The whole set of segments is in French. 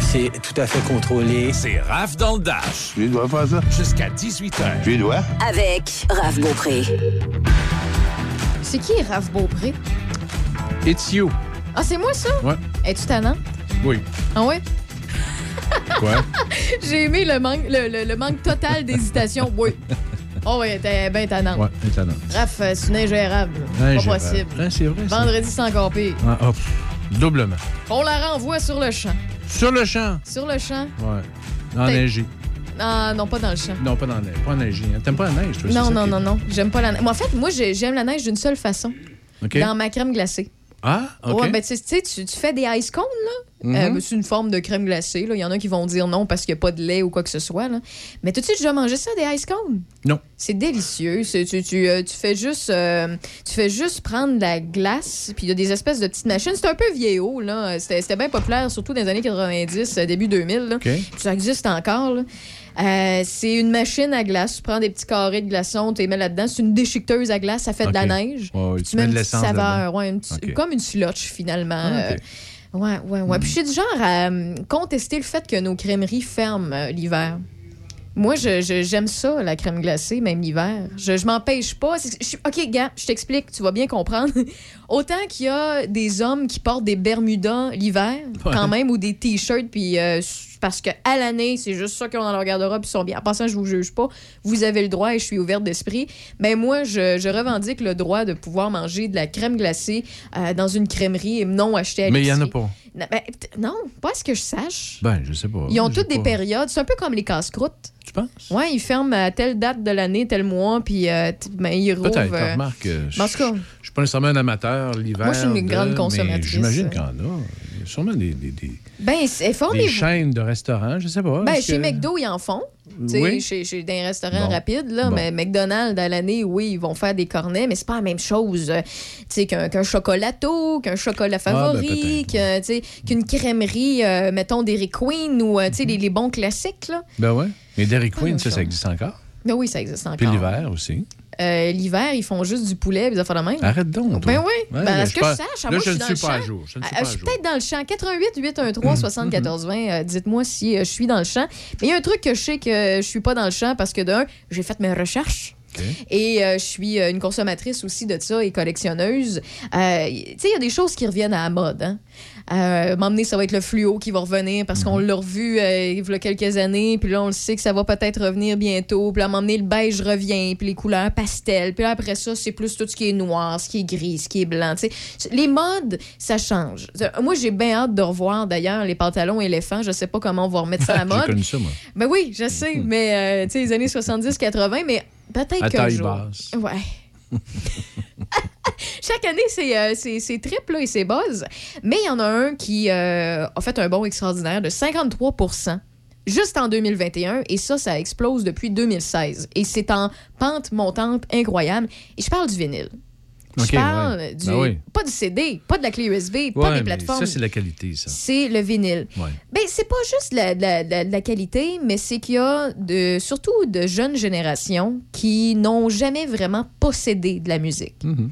c'est tout à fait contrôlé. C'est Raph dans le Dash. Tu dois faire ça? Jusqu'à 18h. Tu dois? Avec Raph Beaupré. C'est qui Raph Beaupré? It's you. Ah, c'est moi, ça? Ouais. Es-tu tannant? Oui. Ah ouais? Quoi? J'ai aimé le manque, le, le- le manque total d'hésitation. Oui. Oh ouais, t'es bien tannant. Ouais, étonnant. Raph, euh, c'est une ingérable. Pas Ingérable. possible. Hein, c'est vrai. Vendredi, c'est encore pire. Ah, pff, doublement. On la renvoie sur le champ. Sur le champ. Sur le champ? Ouais. Enneigé. Ah, non, pas dans le champ. Non, pas dans la neige. Pas enneigé. hein. T'aimes pas la neige, toi? Non, non, non, non. J'aime pas la neige. Moi, en fait, moi, j'ai- j'aime la neige d'une seule façon. Dans ma crème glacée. Ah, OK. Ouais, ben, tu sais, tu fais des ice cones, là. Mhm. Euh, c'est une forme de crème glacée. Il y en a qui vont dire non parce qu'il n'y a pas de lait ou quoi que ce soit, là. Mais tout de suite, déjà mangé ça, des ice cones? Non. C'est délicieux. C'est- Tu, tu, euh, tu fais juste, euh, tu fais juste prendre de la glace, puis il y a des espèces de petites machines. C'est un peu vieillot, là. C'était bien populaire, surtout dans les années 90, euh, début 2000, là. OK. Puis Ça existe encore, là. Euh, c'est une machine à glace. Tu prends des petits carrés de glaçons, tu les mets là-dedans. C'est une déchiqueteuse à glace, ça fait de la neige. Tu tu mets mets de l'essence saveur, ouais, une comme une slotch finalement. Ah. Euh, ouais, ouais, ouais. Puis je suis du genre à euh, contester le fait que nos crèmeries ferment euh, l'hiver. Moi, je- je- j'aime ça, la crème glacée, même l'hiver. Je, je m'empêche pas. Je OK, gars, je t'explique, tu vas bien comprendre. Autant qu'il y a des hommes qui portent des Bermudas l'hiver, Ouais. quand même, ou des T-shirts, puis euh, parce qu'à l'année, c'est juste ça qu'ils ont dans leur garde-robe, ils sont bien. En passant, je vous juge pas. Vous avez le droit et je suis ouverte d'esprit. Mais moi, je, je revendique le droit de pouvoir manger de la crème glacée euh, dans une crèmerie et non acheter à Mais il y en a pas. Non, ben, non, pas à ce que je sache. Ben, je sais pas. Ils ont toutes des pas- périodes. C'est un peu comme les casse-croûtes. Tu penses? Ouais, ils ferment à telle date de l'année, tel mois, puis euh, ben, ils rouvrent. Peut-être. euh, Remarque, euh, je cas, je suis pas nécessairement un amateur l'hiver. Moi, je suis une de- grande consommatrice. J'imagine qu'il y en a. Il y a sûrement des, des, des, ben, c'est des formez-vous. chaînes de restaurants, je sais pas. Ben, chez que- McDo, ils en font. Oui. Chez, chez des restaurants Bon. rapides, là, Bon. mais McDonald's, à l'année, oui, ils vont faire des cornets, mais c'est pas la même chose euh, qu'un qu'un chocolato, qu'un chocolat favori, Ah, ben, sais, qu'une crèmerie, euh, mettons, Dairy Queen ou euh, sais, Mhm. les, les bons classiques. Là. Ben ouais. Mais Dairy Pas Queen, ça, existe encore? Mais oui, ça existe encore. Puis l'hiver aussi. Euh, L'hiver, ils font juste du poulet et des affaires de même. Arrête donc. toi. Ben oui. Ouais, ben, là, à ce je que je sache, Là, moi, je je ne suis dans le pas à champ. jour. Je ne Euh, suis jour. peut-être dans le champ. 88 813 74 20. euh, Dites-moi si euh, je suis dans le champ. Mais il y a un truc que je sais que je suis pas dans le champ parce que d'un, j'ai fait mes recherches. Et euh, je suis euh, une consommatrice aussi de ça et collectionneuse. Euh, tu sais, il y a des choses qui reviennent à la mode. Hein? Euh, M'emmener, ça va être le fluo qui va revenir parce qu'on l'a revu euh, il y a quelques années. Puis là, on le sait que ça va peut-être revenir bientôt. Puis là, m'emmener, le beige revient. Puis les couleurs pastel. Puis là, après ça, c'est plus tout ce qui est noir, ce qui est gris, ce qui est blanc. Tu sais, les modes, ça change. Moi, j'ai bien hâte de revoir d'ailleurs les pantalons éléphants. Je sais pas comment on va remettre ça à la J'ai mode. connu ça, moi. Ben oui, je sais, mais euh, tu sais, les années 70-80, mais peut-être qu'un taille jour. basse. Ouais. Chaque année, c'est euh, c'est- c'est trip là, et c'est buzz. Mais il y en a un qui euh, a fait un bond extraordinaire de 53% juste en 2021. Et ça, ça explose depuis 2016. Et c'est en pente montante incroyable. Et je parle du vinyle. OK, je parle ouais. du... Ben oui. Pas du CD, pas de la clé USB, pas des plateformes. Ça, c'est la qualité, ça. C'est le vinyle. Ouais. Ben, c'est pas juste la, la- la- la qualité, mais c'est qu'il y a de, surtout de jeunes générations qui n'ont jamais vraiment possédé de la musique. Mhm.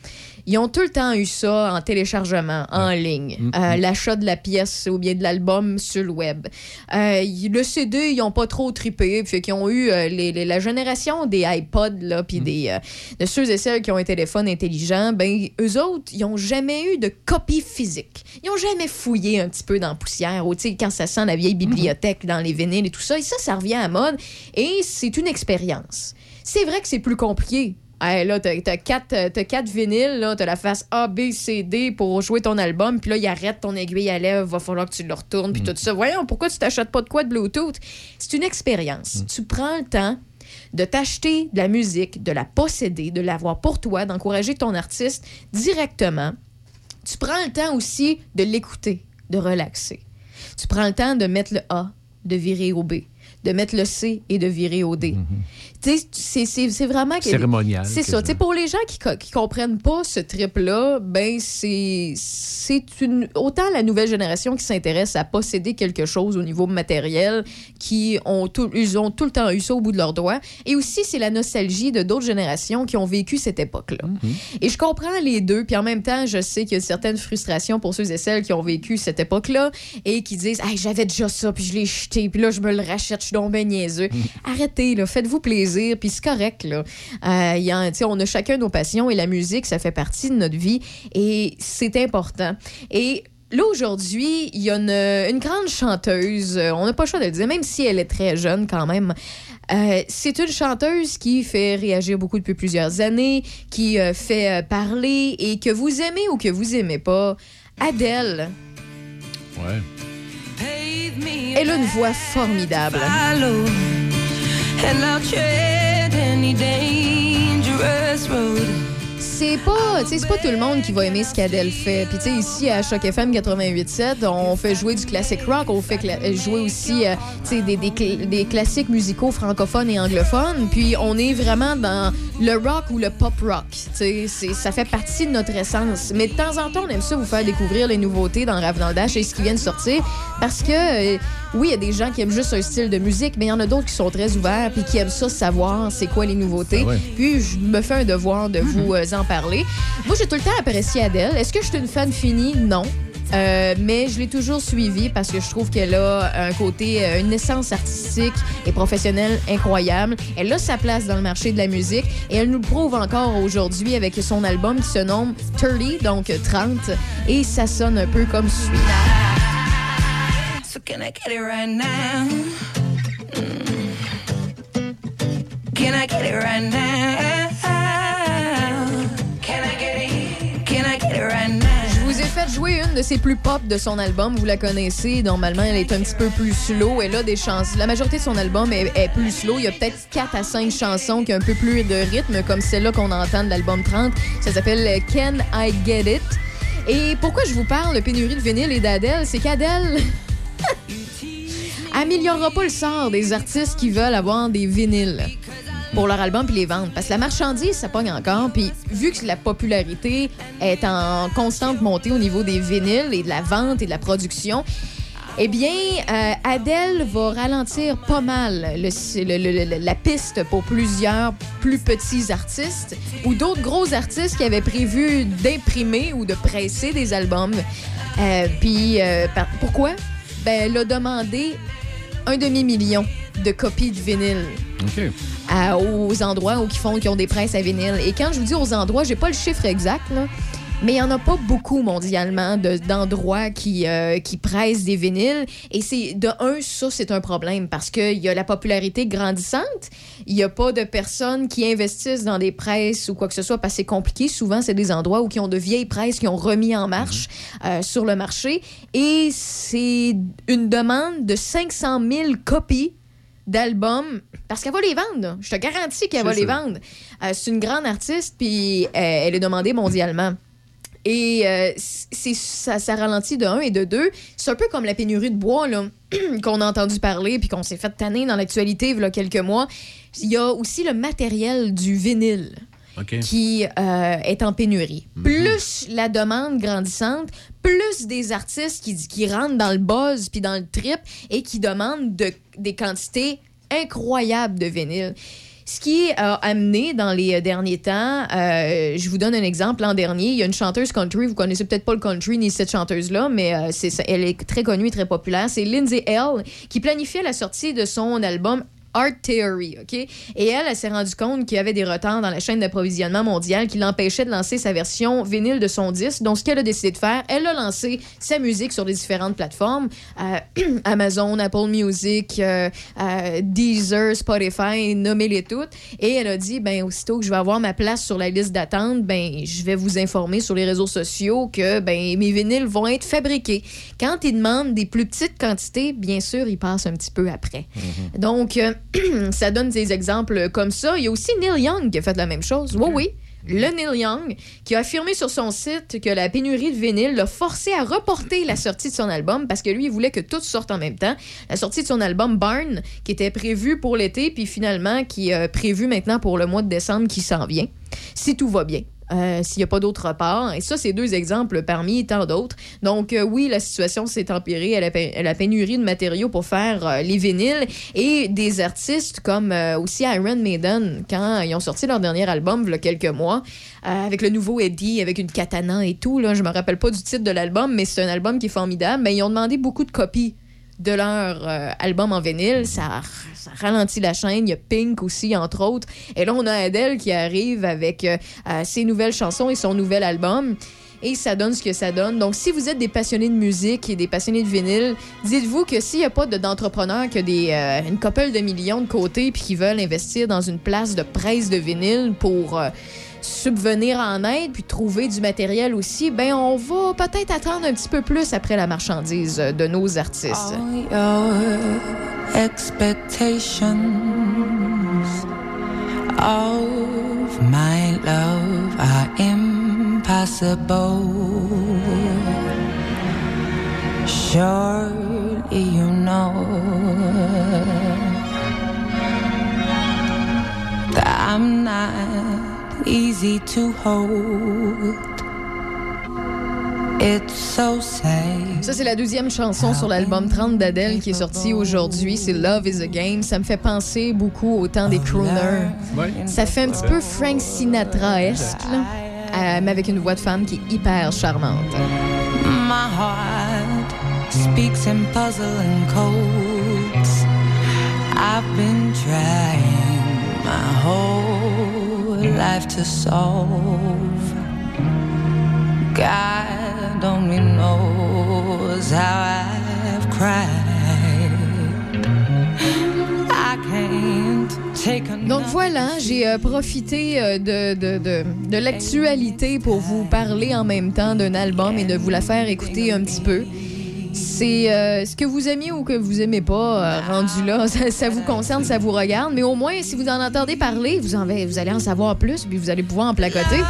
Ils ont tout le temps eu ça en téléchargement, en ligne, Mhm. Euh, l'achat de la pièce ou bien de l'album sur le web. Euh, le CD, ils n'ont pas trop trippé, fait qu'ils ont eu euh, les- les- la génération des iPods, là, puis des, euh, de ceux et celles qui ont un téléphone intelligent, ben, eux autres, ils n'ont jamais eu de copie physique. Ils n'ont jamais fouillé un petit peu dans la poussière, ou quand ça sent la vieille bibliothèque dans les vinyles et tout ça. Et ça, ça revient à mode. Et c'est une expérience. C'est vrai que c'est plus compliqué. Hey, là, t'as t'as quatre, euh, t'as quatre vinyles, là, t'as la face A, B, C, D pour jouer ton album, puis là, il arrête ton aiguille à lèvres, va falloir que tu le retournes, puis tout ça. Voyons, pourquoi tu t'achètes pas de quoi de Bluetooth? C'est une expérience. Tu prends le temps de t'acheter de la musique, de la posséder, de l'avoir pour toi, d'encourager ton artiste directement. Tu prends le temps aussi de l'écouter, de relaxer. Tu prends le temps de mettre le A, de virer au B. de mettre le C et de virer au D. Sais, c'est- vraiment... Cérémonial. c'est ça. pour les gens qui, qui comprennent pas ce trip-là, ben c'est une autant la nouvelle génération qui s'intéresse à posséder quelque chose au niveau matériel, qui ont tout, ils ont tout le temps eu ça au bout de leurs doigts, et aussi c'est la nostalgie de d'autres générations qui ont vécu cette époque-là. Et je comprends les deux, puis en même temps, je sais qu'il y a une certaine frustration pour ceux et celles qui ont vécu cette époque-là et qui disent Hey, j'avais déjà ça, puis je l'ai jeté, puis là, je me le rachète, je suis donc ben niaiseux. Arrêtez, là, faites-vous plaisir, puis c'est correct. Là. Euh, il y a- tu sais, on a chacun nos passions et la musique, ça fait partie de notre vie et c'est important. Et Là, aujourd'hui, il y a une, une grande chanteuse, euh, on n'a pas le choix de le dire, même si elle est très jeune quand même. Euh, c'est une chanteuse qui fait réagir beaucoup depuis plusieurs années, qui euh, fait euh, parler et que vous aimez ou que vous aimez pas. Adèle, Ouais. elle a une voix formidable. follow, and I'll tread any dangerous road. C'est pas, c'est pas tout le monde qui va aimer ce qu'Adèle fait. Puis tu sais, ici à Choc FM 88.7, on fait jouer du classic rock, on fait cla- euh, jouer aussi, euh, des, des, cl- des classiques musicaux francophones et anglophones. Puis on est vraiment dans le rock ou le pop rock. Tu sais, c'est- ça fait partie de notre essence. Mais de temps en temps, on aime ça vous faire découvrir les nouveautés dans Rave dans le Dash et ce qui vient de sortir. Parce que, euh, oui, il y a des gens qui aiment juste un style de musique, mais il y en a d'autres qui sont très ouverts puis qui aiment ça savoir c'est quoi les nouveautés. Ah ouais. Puis je me fais un devoir de vous euh, en parler. Moi, j'ai tout le temps apprécié Adèle. Est-ce que je suis une fan finie? Non. Euh, mais je l'ai toujours suivie parce que je trouve qu'elle a un côté, euh, une essence artistique et professionnelle incroyable. Elle a sa place dans le marché de la musique et elle nous le prouve encore aujourd'hui avec son album qui se nomme 30, donc 30, et ça sonne un peu comme suit. So can I get it right now? Mm. Can I get it right now? Je vous ai fait jouer une de ses plus pop de son album. Vous la connaissez. Normalement, elle est un petit peu plus slow. Elle a des chansons. La majorité de son album est, plus slow. Il y a peut-être 4 à 5 chansons qui ont un peu plus de rythme, comme celle-là qu'on entend de l'album 30. Ça s'appelle Can I Get It? Et pourquoi je vous parle de pénurie de vinyle et d'Adèle? C'est qu'Adèle améliorera pas le sort des artistes qui veulent avoir des vinyles pour leur album puis les vendre. Parce que la marchandise, ça pogne encore. Puis vu que la popularité est en constante montée au niveau des vinyles et de la vente et de la production, eh bien, euh, Adèle va ralentir pas mal la piste pour plusieurs plus petits artistes ou d'autres gros artistes qui avaient prévu d'imprimer ou de presser des albums. Euh, Puis, euh, pourquoi? Ben, elle a demandé un demi-million de copies de vinyle OK. À- aux endroits où qui font qui ont des presses à vinyle. Et quand je vous dis aux endroits, j'ai pas le chiffre exact, là, mais il y en a pas beaucoup mondialement de- d'endroits qui, euh, qui pressent des vinyles. Et c'est de un, ça c'est un problème parce qu'il y a la popularité grandissante. Il y a pas de personnes qui investissent dans des presses ou quoi que ce soit parce que c'est compliqué. Souvent, c'est des endroits où qui ont de vieilles presses qui ont remis en marche euh, sur le marché. Et c'est une demande de 500 000 copies d'albums parce qu'elle va les vendre. Je te garantis qu'elle va les vendre. Euh, c'est une grande artiste, puis euh, elle est demandée mondialement. Et euh, c'est ça, ça ralentit de un et de deux. C'est un peu comme la pénurie de bois là, qu'on a entendu parler puis qu'on s'est fait tanner dans l'actualité il y a quelques mois. Il y a aussi le matériel du vinyle qui euh, est en pénurie. Plus la demande grandissante, plus des artistes qui, qui rentrent dans le buzz puis dans le trip et qui demandent de- des quantités incroyables de vinyle. Ce qui a amené dans les euh, derniers temps, euh, je vous donne un exemple. L'an dernier, il y a une chanteuse country, vous connaissez peut-être pas le country ni cette chanteuse-là, mais euh, elle est très connue et très populaire. C'est Lindsay L. qui planifiait la sortie de son album Art Theory, OK? Et elle, elle s'est rendue compte qu'il y avait des retards dans la chaîne d'approvisionnement mondiale qui l'empêchaient de lancer sa version vinyle de son disque. Donc, ce qu'elle a décidé de faire, elle a lancé sa musique sur les différentes plateformes. euh, Amazon, Apple Music, euh, euh, Deezer, Spotify, nommez-les toutes. Et elle a dit, ben aussitôt que je vais avoir ma place sur la liste d'attente, ben je vais vous informer sur les réseaux sociaux que ben mes vinyles vont être fabriqués. Quand ils demandent des plus petites quantités, bien sûr, ils passent un petit peu après. Donc, euh, ça donne des exemples comme ça. Il y a aussi Neil Young qui a fait la même chose. Oui, oui. le Neil Young, qui a affirmé sur son site que la pénurie de vinyle l'a forcé à reporter la sortie de son album parce que lui, il voulait que tout sorte en même temps. La sortie de son album Barn, qui était prévue pour l'été, puis finalement qui est prévue maintenant pour le mois de décembre qui s'en vient, si tout va bien. Euh, s'il n'y a pas d'autre report. Et ça, c'est deux exemples parmi tant d'autres. Donc, euh, oui, la situation s'est empirée à la, pénurie de matériaux pour faire euh, les vinyles et des artistes comme aussi Iron Maiden, quand ils ont sorti leur dernier album, il y a quelques mois, avec le nouveau Eddie, avec une katana et tout. Là, je me rappelle pas du titre de l'album, mais c'est un album qui est formidable. Mais ils ont demandé beaucoup de copies de leur euh, album en vinyle. Ça, ralentit la chaîne. Il y a Pink aussi, entre autres. Et là, on a Adele qui arrive avec euh, euh, ses nouvelles chansons et son nouvel album. Et ça donne ce que ça donne. Donc, si vous êtes des passionnés de musique et des passionnés de vinyle, dites-vous que s'il n'y a pas de- d'entrepreneurs qui euh, une couple de millions de côté puis qui veulent investir dans une place de presse de vinyle pour subvenir en aide puis trouver du matériel aussi, ben on va peut-être attendre un petit peu plus après la marchandise euh, de nos artistes. Easy to hold. It's so sad. Ça, c'est la deuxième chanson sur l'album 30 d'Adèle qui est sorti aujourd'hui. C'est Love is a Game. Ça me fait penser beaucoup au temps des crooners. Ouais. Ça fait un petit peu Frank Sinatra-esque, là, euh, mais avec une voix de femme qui est hyper charmante. My heart speaks in puzzling codes. I've been trying my whole life to solve. God only knows how I've cried. I can't take another. Donc voilà, j'ai euh, profité euh, de, de, de, de l'actualité pour vous parler en même temps d'un album et de vous la faire écouter un petit peu. C'est euh, ce que vous aimez ou que vous aimez pas, euh, rendu là, ça, ça vous concerne, ça vous regarde. Mais au moins, si vous en entendez parler, vous, en, vous allez en savoir plus, puis vous allez pouvoir en placoter.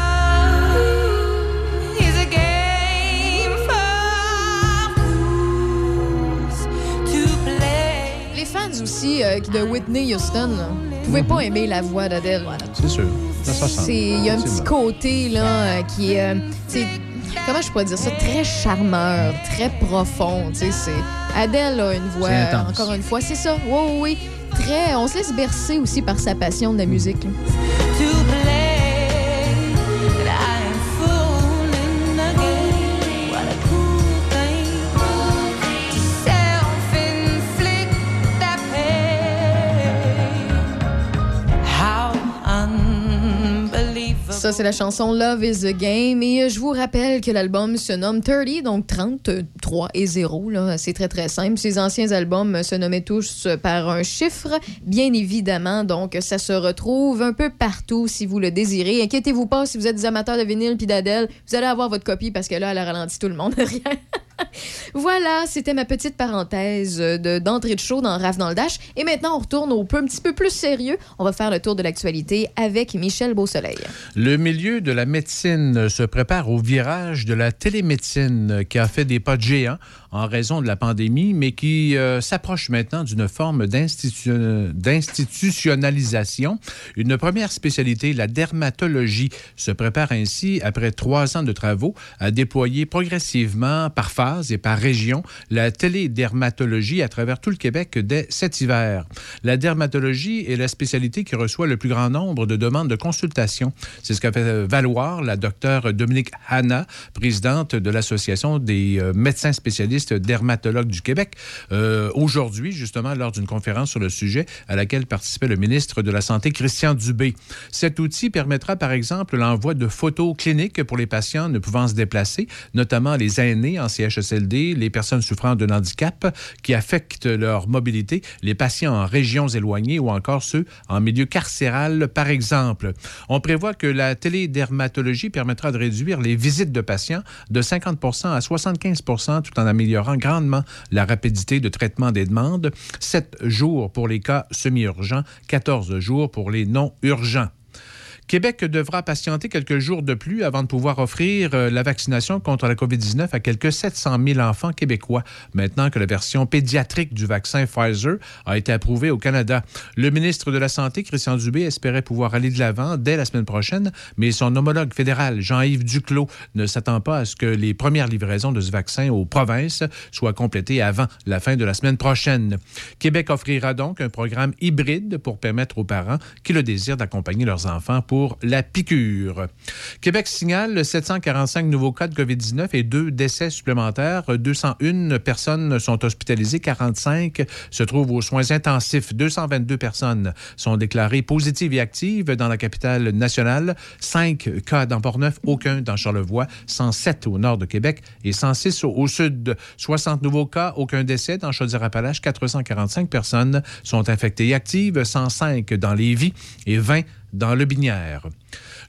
Les fans aussi euh, de Whitney Houston, là, vous pouvez pas aimer la voix d'Adèle. C'est sûr. Ça, ça sent. C'est- Il y a un petit côté là, euh, qui est. comment je pourrais dire ça? Très charmeur, très profond. tu sais, c'est- Adèle a une voix, encore une fois, c'est ça. Oui, oui, oui. Très, on se laisse bercer aussi par sa passion de la musique. là. Ça, c'est la chanson Love is a Game. Et euh, je vous rappelle que l'album se nomme 30, donc 33 et 0. là. C'est très, très simple. Ces anciens albums se nommaient tous par un chiffre, bien évidemment. Donc, ça se retrouve un peu partout si vous le désirez. Inquiétez-vous pas si vous êtes des amateurs de vinyle puis d'Adèle. Vous allez avoir votre copie parce que là, elle a ralenti tout le monde. Voilà, c'était ma petite parenthèse euh, de- d'entrée de show dans Rave dans le Dash. Et maintenant, on retourne au peu un petit peu plus sérieux. On va faire le tour de l'actualité avec Michel Beausoleil. Le milieu de la médecine se prépare au virage de la télémédecine qui a fait des pas de géant en raison de la pandémie, mais qui euh, s'approche maintenant d'une forme d'institu- d'institutionnalisation. Une première spécialité, la dermatologie, se prépare ainsi, après trois ans de travaux, à déployer progressivement, par phase et par région, la télédermatologie à travers tout le Québec dès cet hiver. La dermatologie est la spécialité qui reçoit le plus grand nombre de demandes de consultation. C'est ce qu'a fait valoir la docteure Dominique Hanna, présidente de l'Association des euh, médecins spécialistes dermatologues du Québec, euh, aujourd'hui, justement, lors d'une conférence sur le sujet à laquelle participait le ministre de la Santé, Christian Dubé. Cet outil permettra, par exemple, l'envoi de photos cliniques pour les patients ne pouvant se déplacer, notamment les aînés en CHSLD, les personnes souffrant d'un handicap qui affectent leur mobilité, les patients en régions éloignées ou encore ceux en milieu carcéral, par exemple. On prévoit que la télédermatologie permettra de réduire les visites de patients de 50% à 75 tout en améliorant grandement la rapidité de traitement des demandes. 7 jours pour les cas semi-urgents, 14 jours pour les non urgents. Québec devra patienter quelques jours de plus avant de pouvoir offrir euh, la vaccination contre la COVID-19 à quelques 700 000 enfants québécois, maintenant que la version pédiatrique du vaccin Pfizer a été approuvée au Canada. Le ministre de la Santé, Christian Dubé, espérait pouvoir aller de l'avant dès la semaine prochaine, mais son homologue fédéral, Jean-Yves Duclos, ne s'attend pas à ce que les premières livraisons de ce vaccin aux provinces soient complétées avant la fin de la semaine prochaine. Québec offrira donc un programme hybride pour permettre aux parents qui le désirent d'accompagner leurs enfants pour la piqûre. Québec signale 745 nouveaux cas de COVID-19 et deux décès supplémentaires. 201 personnes sont hospitalisées, 45 se trouvent aux soins intensifs. 222 personnes sont déclarées positives et actives dans la capitale nationale. 5 cas dans Port-Neuf, aucun dans Charlevoix, 107 au nord de Québec et 106 au, sud. 60 nouveaux cas, aucun décès dans Chaudière-Appalaches. 445 personnes sont infectées et actives, 105 dans Lévis et 20 dans le Binière.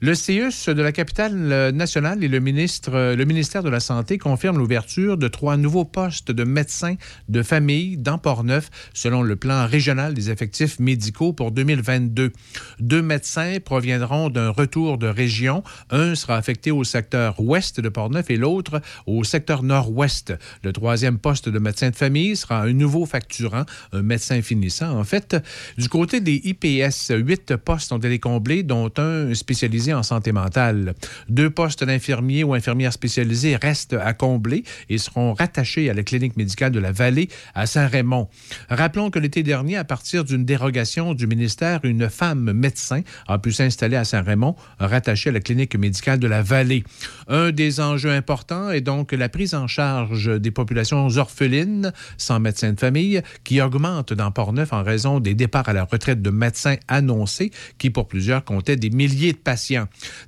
Le CIUS de la capitale nationale et le, ministre, le ministère de la Santé confirment l'ouverture de trois nouveaux postes de médecins de famille dans Port-Neuf, selon le plan régional des effectifs médicaux pour 2022. Deux médecins proviendront d'un retour de région. Un sera affecté au secteur ouest de Port-Neuf et l'autre au secteur nord-ouest. Le troisième poste de médecin de famille sera un nouveau facturant, un médecin finissant. En fait, du côté des IPS, huit postes ont été comblés, dont un spécialisé en santé mentale. Deux postes d'infirmiers ou infirmières spécialisés restent à combler et seront rattachés à la clinique médicale de la Vallée à Saint-Raymond. Rappelons que l'été dernier, à partir d'une dérogation du ministère, une femme médecin a pu s'installer à Saint-Raymond, rattachée à la clinique médicale de la Vallée. Un des enjeux importants est donc la prise en charge des populations orphelines sans médecin de famille qui augmente dans Port-Neuf en raison des départs à la retraite de médecins annoncés qui, pour plusieurs, comptaient des milliers de patients.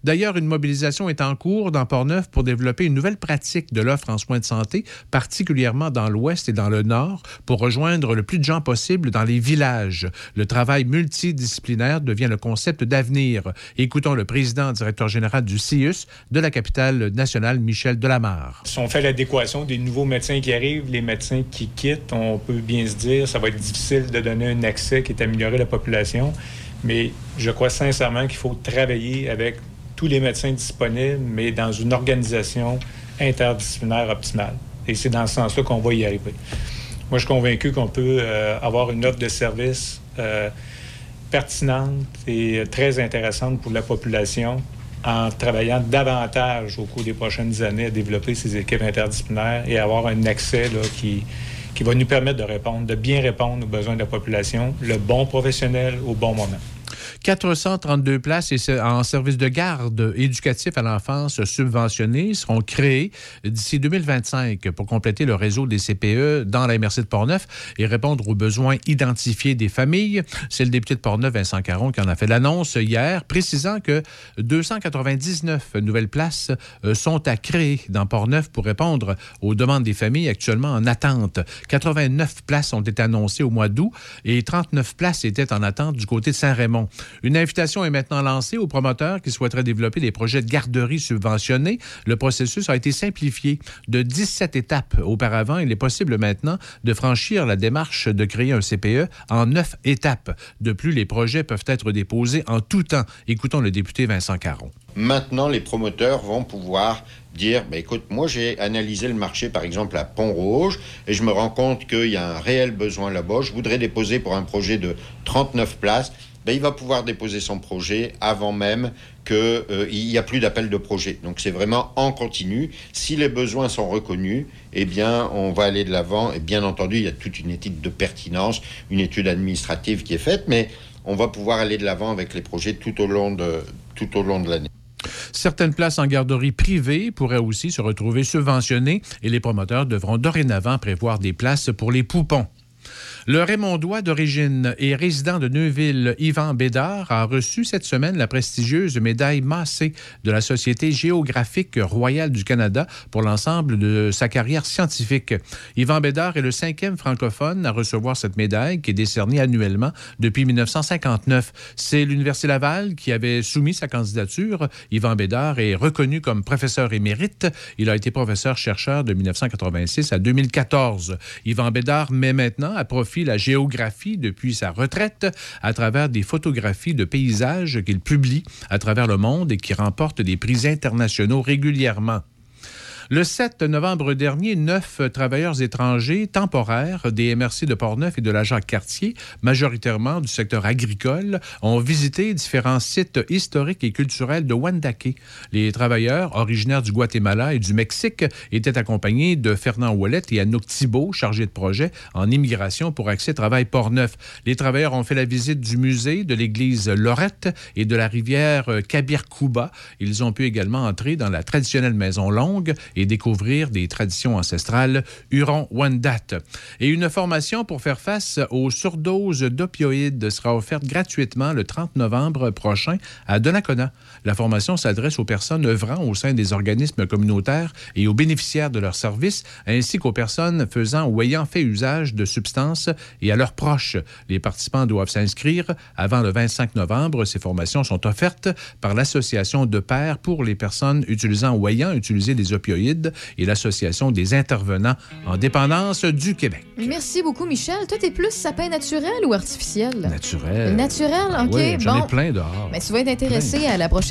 D'ailleurs, une mobilisation est en cours dans Port-Neuf pour développer une nouvelle pratique de l'offre en soins de santé, particulièrement dans l'ouest et dans le nord, pour rejoindre le plus de gens possible dans les villages. Le travail multidisciplinaire devient le concept d'avenir. Écoutons le président directeur général du CIUS de la capitale nationale, Michel Delamarre. Si on fait l'adéquation des nouveaux médecins qui arrivent, les médecins qui quittent, on peut bien se dire ça va être difficile de donner un accès qui est amélioré à la population. Mais je crois sincèrement qu'il faut travailler avec tous les médecins disponibles, mais dans une organisation interdisciplinaire optimale. Et c'est dans ce sens-là qu'on va y arriver. Moi, je suis convaincu qu'on peut euh, avoir une offre de service euh, pertinente et très intéressante pour la population en travaillant davantage au cours des prochaines années à développer ces équipes interdisciplinaires et avoir un accès qui, qui va nous permettre de répondre, de bien répondre aux besoins de la population, le bon professionnel au bon moment. 432 places en service de garde éducatif à l'enfance subventionnées seront créées d'ici 2025 pour compléter le réseau des CPE dans la MRC de Portneuf et répondre aux besoins identifiés des familles. C'est le député de Portneuf, Vincent Caron, qui en a fait l'annonce hier, précisant que 299 nouvelles places euh, sont à créer dans Portneuf pour répondre aux demandes des familles actuellement en attente. 89 places ont été annoncées au mois d'août et 39 places étaient en attente du côté de Saint-Raymond. Une invitation est maintenant lancée aux promoteurs qui souhaiteraient développer des projets de garderie subventionnés. Le processus a été simplifié de 17 étapes auparavant. Il est possible maintenant de franchir la démarche de créer un CPE en 9 étapes. De plus, les projets peuvent être déposés en tout temps. Écoutons le député Vincent Caron. Maintenant, les promoteurs vont pouvoir dire, ben, écoute, moi j'ai analysé le marché par exemple à Pont-Rouge et je me rends compte qu'il y a un réel besoin là-bas. Je voudrais déposer pour un projet de 39 places. Ben, il va pouvoir déposer son projet avant même qu'il n'y a plus d'appel de projet. Donc c'est vraiment en continu. Si les besoins sont reconnus, eh bien on va aller de l'avant. Et bien entendu, il y a toute une étude de pertinence, une étude administrative qui est faite, mais on va pouvoir aller de l'avant avec les projets tout au long de, tout au long de l'année. Certaines places en garderie privée pourraient aussi se retrouver subventionnées et les promoteurs devront dorénavant prévoir des places pour les poupons. Le Raymondois d'origine et résident de Neuville, Yvan Bédard, a reçu cette semaine la prestigieuse médaille Massé de la Société géographique royale du Canada pour l'ensemble de sa carrière scientifique. Yvan Bédard est le cinquième francophone à recevoir cette médaille qui est décernée annuellement depuis 1959. C'est l'Université Laval qui avait soumis sa candidature. Yvan Bédard est reconnu comme professeur émérite. Il a été professeur-chercheur de 1986 à 2014. Yvan Bédard met maintenant à profit la géographie depuis sa retraite à travers des photographies de paysages qu'il publie à travers le monde et qui remporte des prix internationaux régulièrement. Le 7 novembre dernier, neuf travailleurs étrangers temporaires des MRC de Portneuf et de la Jacques-Cartier, majoritairement du secteur agricole, ont visité différents sites historiques et culturels de Wendake. Les travailleurs, originaires du Guatemala et du Mexique, étaient accompagnés de Fernand Ouellet et Anouk Thibault, chargés de projet en immigration pour Accès Travail Portneuf. Les travailleurs ont fait la visite du musée, de l'église Lorette et de la rivière Kabirkouba. Ils ont pu également entrer dans la traditionnelle maison longue découvrir des traditions ancestrales Huron-Wendat. Et une formation pour faire face aux surdoses d'opioïdes sera offerte gratuitement le 30 novembre prochain à Donnacona. La formation s'adresse aux personnes œuvrant au sein des organismes communautaires et aux bénéficiaires de leurs services, ainsi qu'aux personnes faisant ou ayant fait usage de substances et à leurs proches. Les participants doivent s'inscrire avant le 25 novembre. Ces formations sont offertes par l'Association de pairs pour les personnes utilisant ou ayant utilisé des opioïdes et l'Association des intervenants en dépendance du Québec. Merci beaucoup, Michel. Toi, t'es plus sapin naturel ou artificiel? Naturel. Naturel, OK. Oui, j'en bon. ai plein dehors. Mais tu vas être intéressé à la prochaine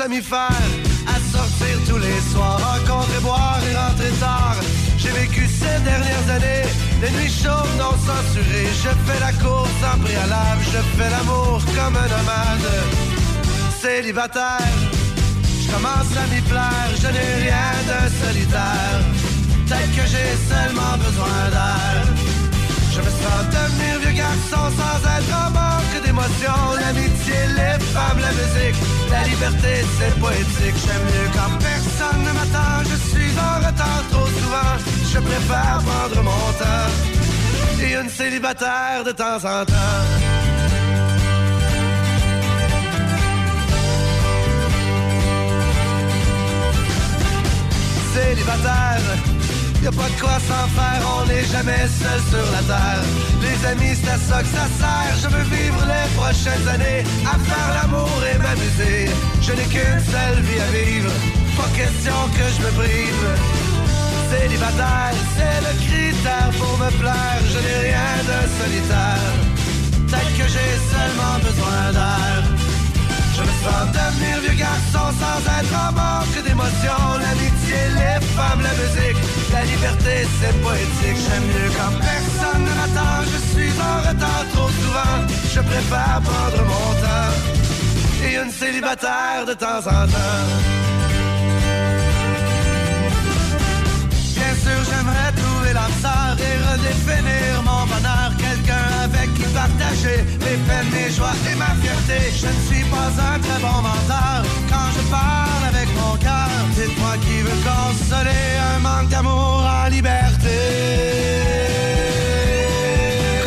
à sortir tous les soirs, rencontrer, boire et rentrer tard. J'ai vécu ces dernières années, des nuits chaudes non censurées. Je fais la course en préalable, je fais l'amour comme un nomade. Célibataire, je commence à m'y plaire, je n'ai rien de solitaire. Peut-être que j'ai seulement besoin d'air. Je me sens devenir vieux garçon sans être en manque d'émotion. L'amitié, les femmes, la musique, la liberté, c'est poétique. J'aime mieux quand personne ne m'attend. Je suis en retard trop souvent. Je préfère prendre mon temps. Et une célibataire de temps en temps. Célibataire, y a pas de quoi s'en faire, on n'est jamais seul sur la terre. Les amis, c'est à ça que ça sert. Je veux vivre les prochaines années à faire l'amour et m'amuser. Je n'ai qu'une seule vie à vivre, pas question que je me prive. Célibataire, c'est le critère pour me plaire. Je n'ai rien de solitaire. Peut-être que j'ai seulement besoin d'air. Sens devenir vieux garçon sans être en manque d'émotion. L'amitié, les femmes, la musique, la liberté, c'est poétique. J'aime mieux quand personne ne m'attend. Je suis en retard trop souvent. Je préfère prendre mon temps. Et une célibataire de temps en temps. Redéfinir mon bonheur. Quelqu'un avec qui partager les peines, mes joies et ma fierté. Je ne suis pas un très bon menteur quand je parle avec mon cœur. Dites-moi qui veut consoler un manque d'amour en liberté.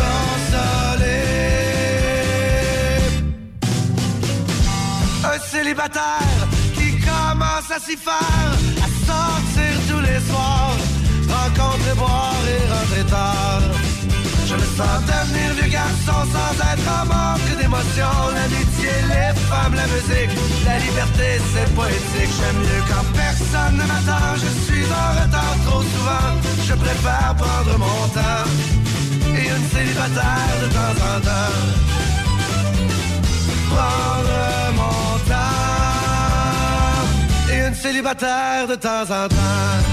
Consoler un célibataire qui commence à s'y faire, à sortir tous les soirs, rencontrer, boire Je me sens devenir vieux garçon sans être en manque d'émotion. L'amitié, les femmes, la musique, la liberté, c'est poétique. J'aime mieux quand personne ne m'attend. Je suis en retard trop souvent. Je préfère prendre mon temps. Et une célibataire de temps en temps. Prendre mon temps. Et une célibataire de temps en temps.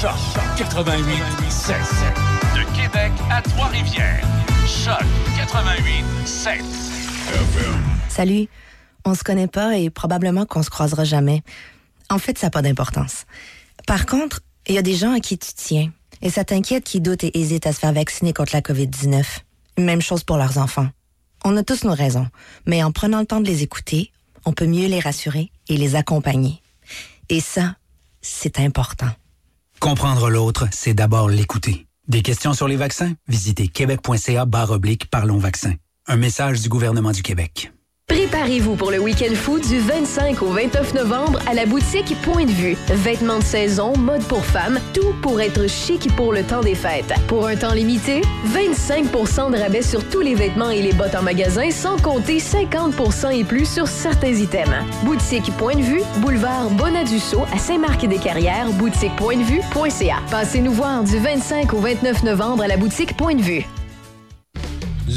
Choc 88 7. De Québec à Trois-Rivières. Choc 88 7. Salut. On se connaît pas et probablement qu'on se croisera jamais. En fait, ça n'a pas d'importance. Par contre, il y a des gens à qui tu tiens. Et ça t'inquiète qui doutent et hésitent à se faire vacciner contre la COVID-19. Même chose pour leurs enfants. On a tous nos raisons, mais en prenant le temps de les écouter, on peut mieux les rassurer et les accompagner. Et ça, c'est important. Comprendre l'autre, c'est d'abord l'écouter. Des questions sur les vaccins? Visitez québec.ca barre oblique Parlons vaccins. Un message du gouvernement du Québec. Préparez-vous pour le week-end food du 25 au 29 novembre à la boutique Point de Vue. Vêtements de saison, mode pour femmes, tout pour être chic pour le temps des fêtes. Pour un temps limité, 25% de rabais sur tous les vêtements et les bottes en magasin, sans compter 50% et plus sur certains items. Boutique Point de Vue, boulevard Bonadusseau à Saint-Marc-des-Carrières, boutiquepointdevue.ca. Passez nous voir du 25 au 29 novembre à la boutique Point de Vue.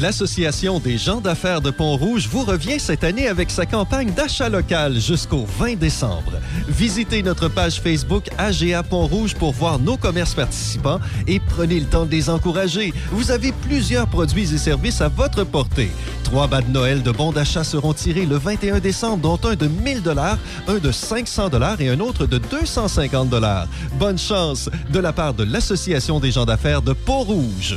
L'Association des gens d'affaires de Pont-Rouge vous revient cette année avec sa campagne d'achat local jusqu'au 20 décembre. Visitez notre page Facebook AGA Pont-Rouge pour voir nos commerces participants et prenez le temps de les encourager. Vous avez plusieurs produits et services à votre portée. Trois bas de Noël de bons d'achat seront tirés le 21 décembre, dont un de 1000 dollars, un de 500 dollars et un autre de 250 dollars. Bonne chance de la part de l'Association des gens d'affaires de Pont-Rouge.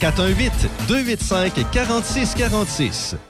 418-285-4646.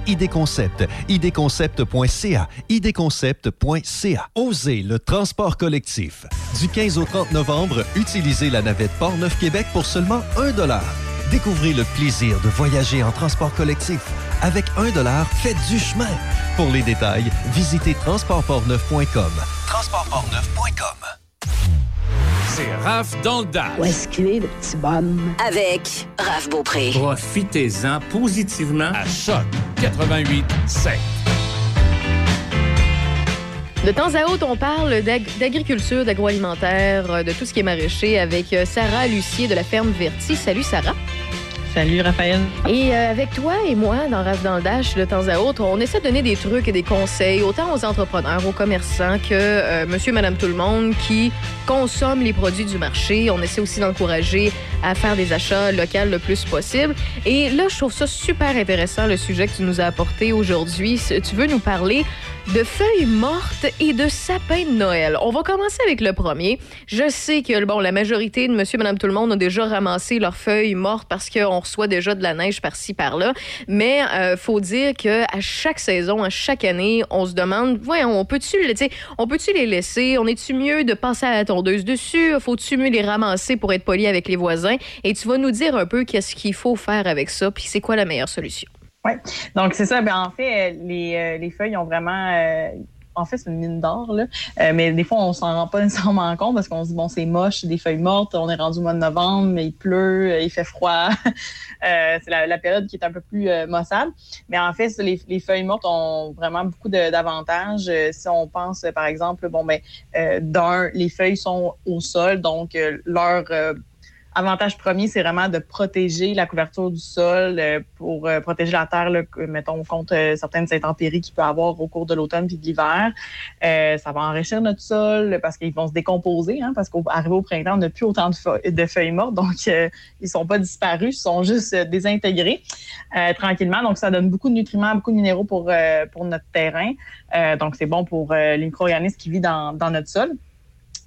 ID Concept. idconcept.ca. idconcept.ca. Osez le transport collectif. Du 15 au 30 novembre, utilisez la navette Port-Neuf-Québec pour seulement 1 Découvrez le plaisir de voyager en transport collectif. Avec 1 faites du chemin. Pour les détails, visitez transportportneuf.com. Transportportneuf.com. C'est Raph dans le Dash. Où est-ce qu'il est, le petit bonhomme? Avec Raph Beaupré. Profitez-en positivement à Choc 88 7. De temps à autre, on parle d'ag- d'agriculture, d'agroalimentaire, euh, de tout ce qui est maraîcher avec euh, Sarah Lucier de la ferme Verti. Salut Sarah. Salut Raphaël. Et euh, avec toi et moi, dans Rave dans le Dash, de temps à autre, on essaie de donner des trucs et des conseils, autant aux entrepreneurs, aux commerçants que euh, monsieur, madame, tout le monde qui consomment les produits du marché. On essaie aussi d'encourager à faire des achats locaux le plus possible. Et là, je trouve ça super intéressant, le sujet que tu nous as apporté aujourd'hui. Tu veux nous parler de feuilles mortes et de sapins de Noël. On va commencer avec le premier. Je sais que bon, la majorité de monsieur, madame, tout le monde ont déjà ramassé leurs feuilles mortes parce qu'on reçoit déjà de la neige par-ci, par-là. Mais euh, faut dire que à chaque saison, à chaque année, on se demande, voyons, on peut-tu on peut-tu les laisser? On est-tu mieux de passer à la tondeuse dessus? Faut-tu mieux les ramasser pour être poli avec les voisins? Et tu vas nous dire un peu qu'est-ce qu'il faut faire avec ça, puis c'est quoi la meilleure solution? Oui, donc c'est ça. Ben, en fait, les, euh, les feuilles ont vraiment. euh, en fait, c'est une mine d'or, là. Euh, mais des fois, on s'en rend pas nécessairement compte parce qu'on se dit, bon, c'est moche, des feuilles mortes, on est rendu au mois de novembre, mais il pleut, euh, il fait froid. Euh, c'est la, période qui est un peu plus euh, maussade. Mais en fait, les, les feuilles mortes ont vraiment beaucoup d'avantages. Si on pense, par exemple, bon, ben, d'un, les feuilles sont au sol, donc leur. Avantage premier, c'est vraiment de protéger la couverture du sol euh, pour euh, protéger la terre, là, mettons, contre euh, certaines intempéries qu'il peut avoir au cours de l'automne puis de l'hiver. Euh, ça va enrichir notre sol parce qu'ils vont se décomposer, hein, parce qu'arrivé au printemps, on n'a plus autant de, feu- de feuilles mortes, donc euh, ils sont pas disparus, ils sont juste euh, désintégrés tranquillement. Donc, ça donne beaucoup de nutriments, beaucoup de minéraux pour, pour notre terrain. Donc, c'est bon pour les micro-organismes qui vivent dans, dans notre sol.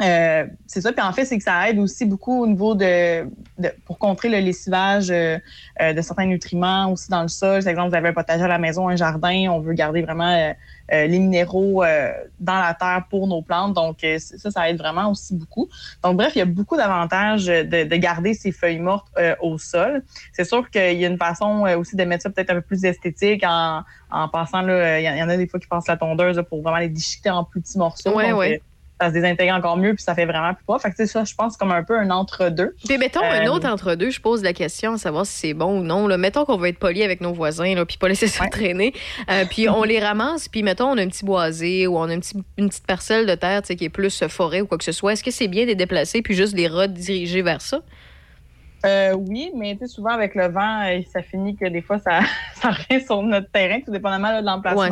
Euh, c'est ça. Puis en fait, c'est que ça aide aussi beaucoup au niveau de, de- pour contrer le lessivage euh, euh, de certains nutriments aussi dans le sol. Par exemple, vous avez un potager à la maison, un jardin, on veut garder vraiment euh, euh, les minéraux euh, dans la terre pour nos plantes. Donc euh, ça, ça aide vraiment aussi beaucoup. Donc bref, il y a beaucoup d'avantages de, de garder ces feuilles mortes euh, au sol. C'est sûr qu'il y a une façon aussi de mettre ça peut-être un peu plus esthétique en, en passant là, il y, en- il y en a des fois qui passent la tondeuse là, pour vraiment les déchiqueter en plus petits morceaux. Ouais, Donc, ouais. Ça se désintègre encore mieux, puis ça fait vraiment plus pas. Fait que, sais, ça, je pense, comme un peu un entre-deux. Puis mettons un Euh, autre entre-deux, je pose la question à savoir si c'est bon ou non. Là. Mettons qu'on veut être poli avec nos voisins, là, puis pas laisser ça traîner. Euh, puis on les ramasse, puis mettons on a un petit boisé ou on a un petit- une petite parcelle de terre qui est plus euh, forêt ou quoi que ce soit. Est-ce que c'est bien de les déplacer puis juste les rediriger vers ça? Euh, oui, mais tu sais, souvent avec le vent, euh, ça finit que des fois, ça, ça revient sur notre terrain, tout dépendamment là, de l'emplacement Ouais,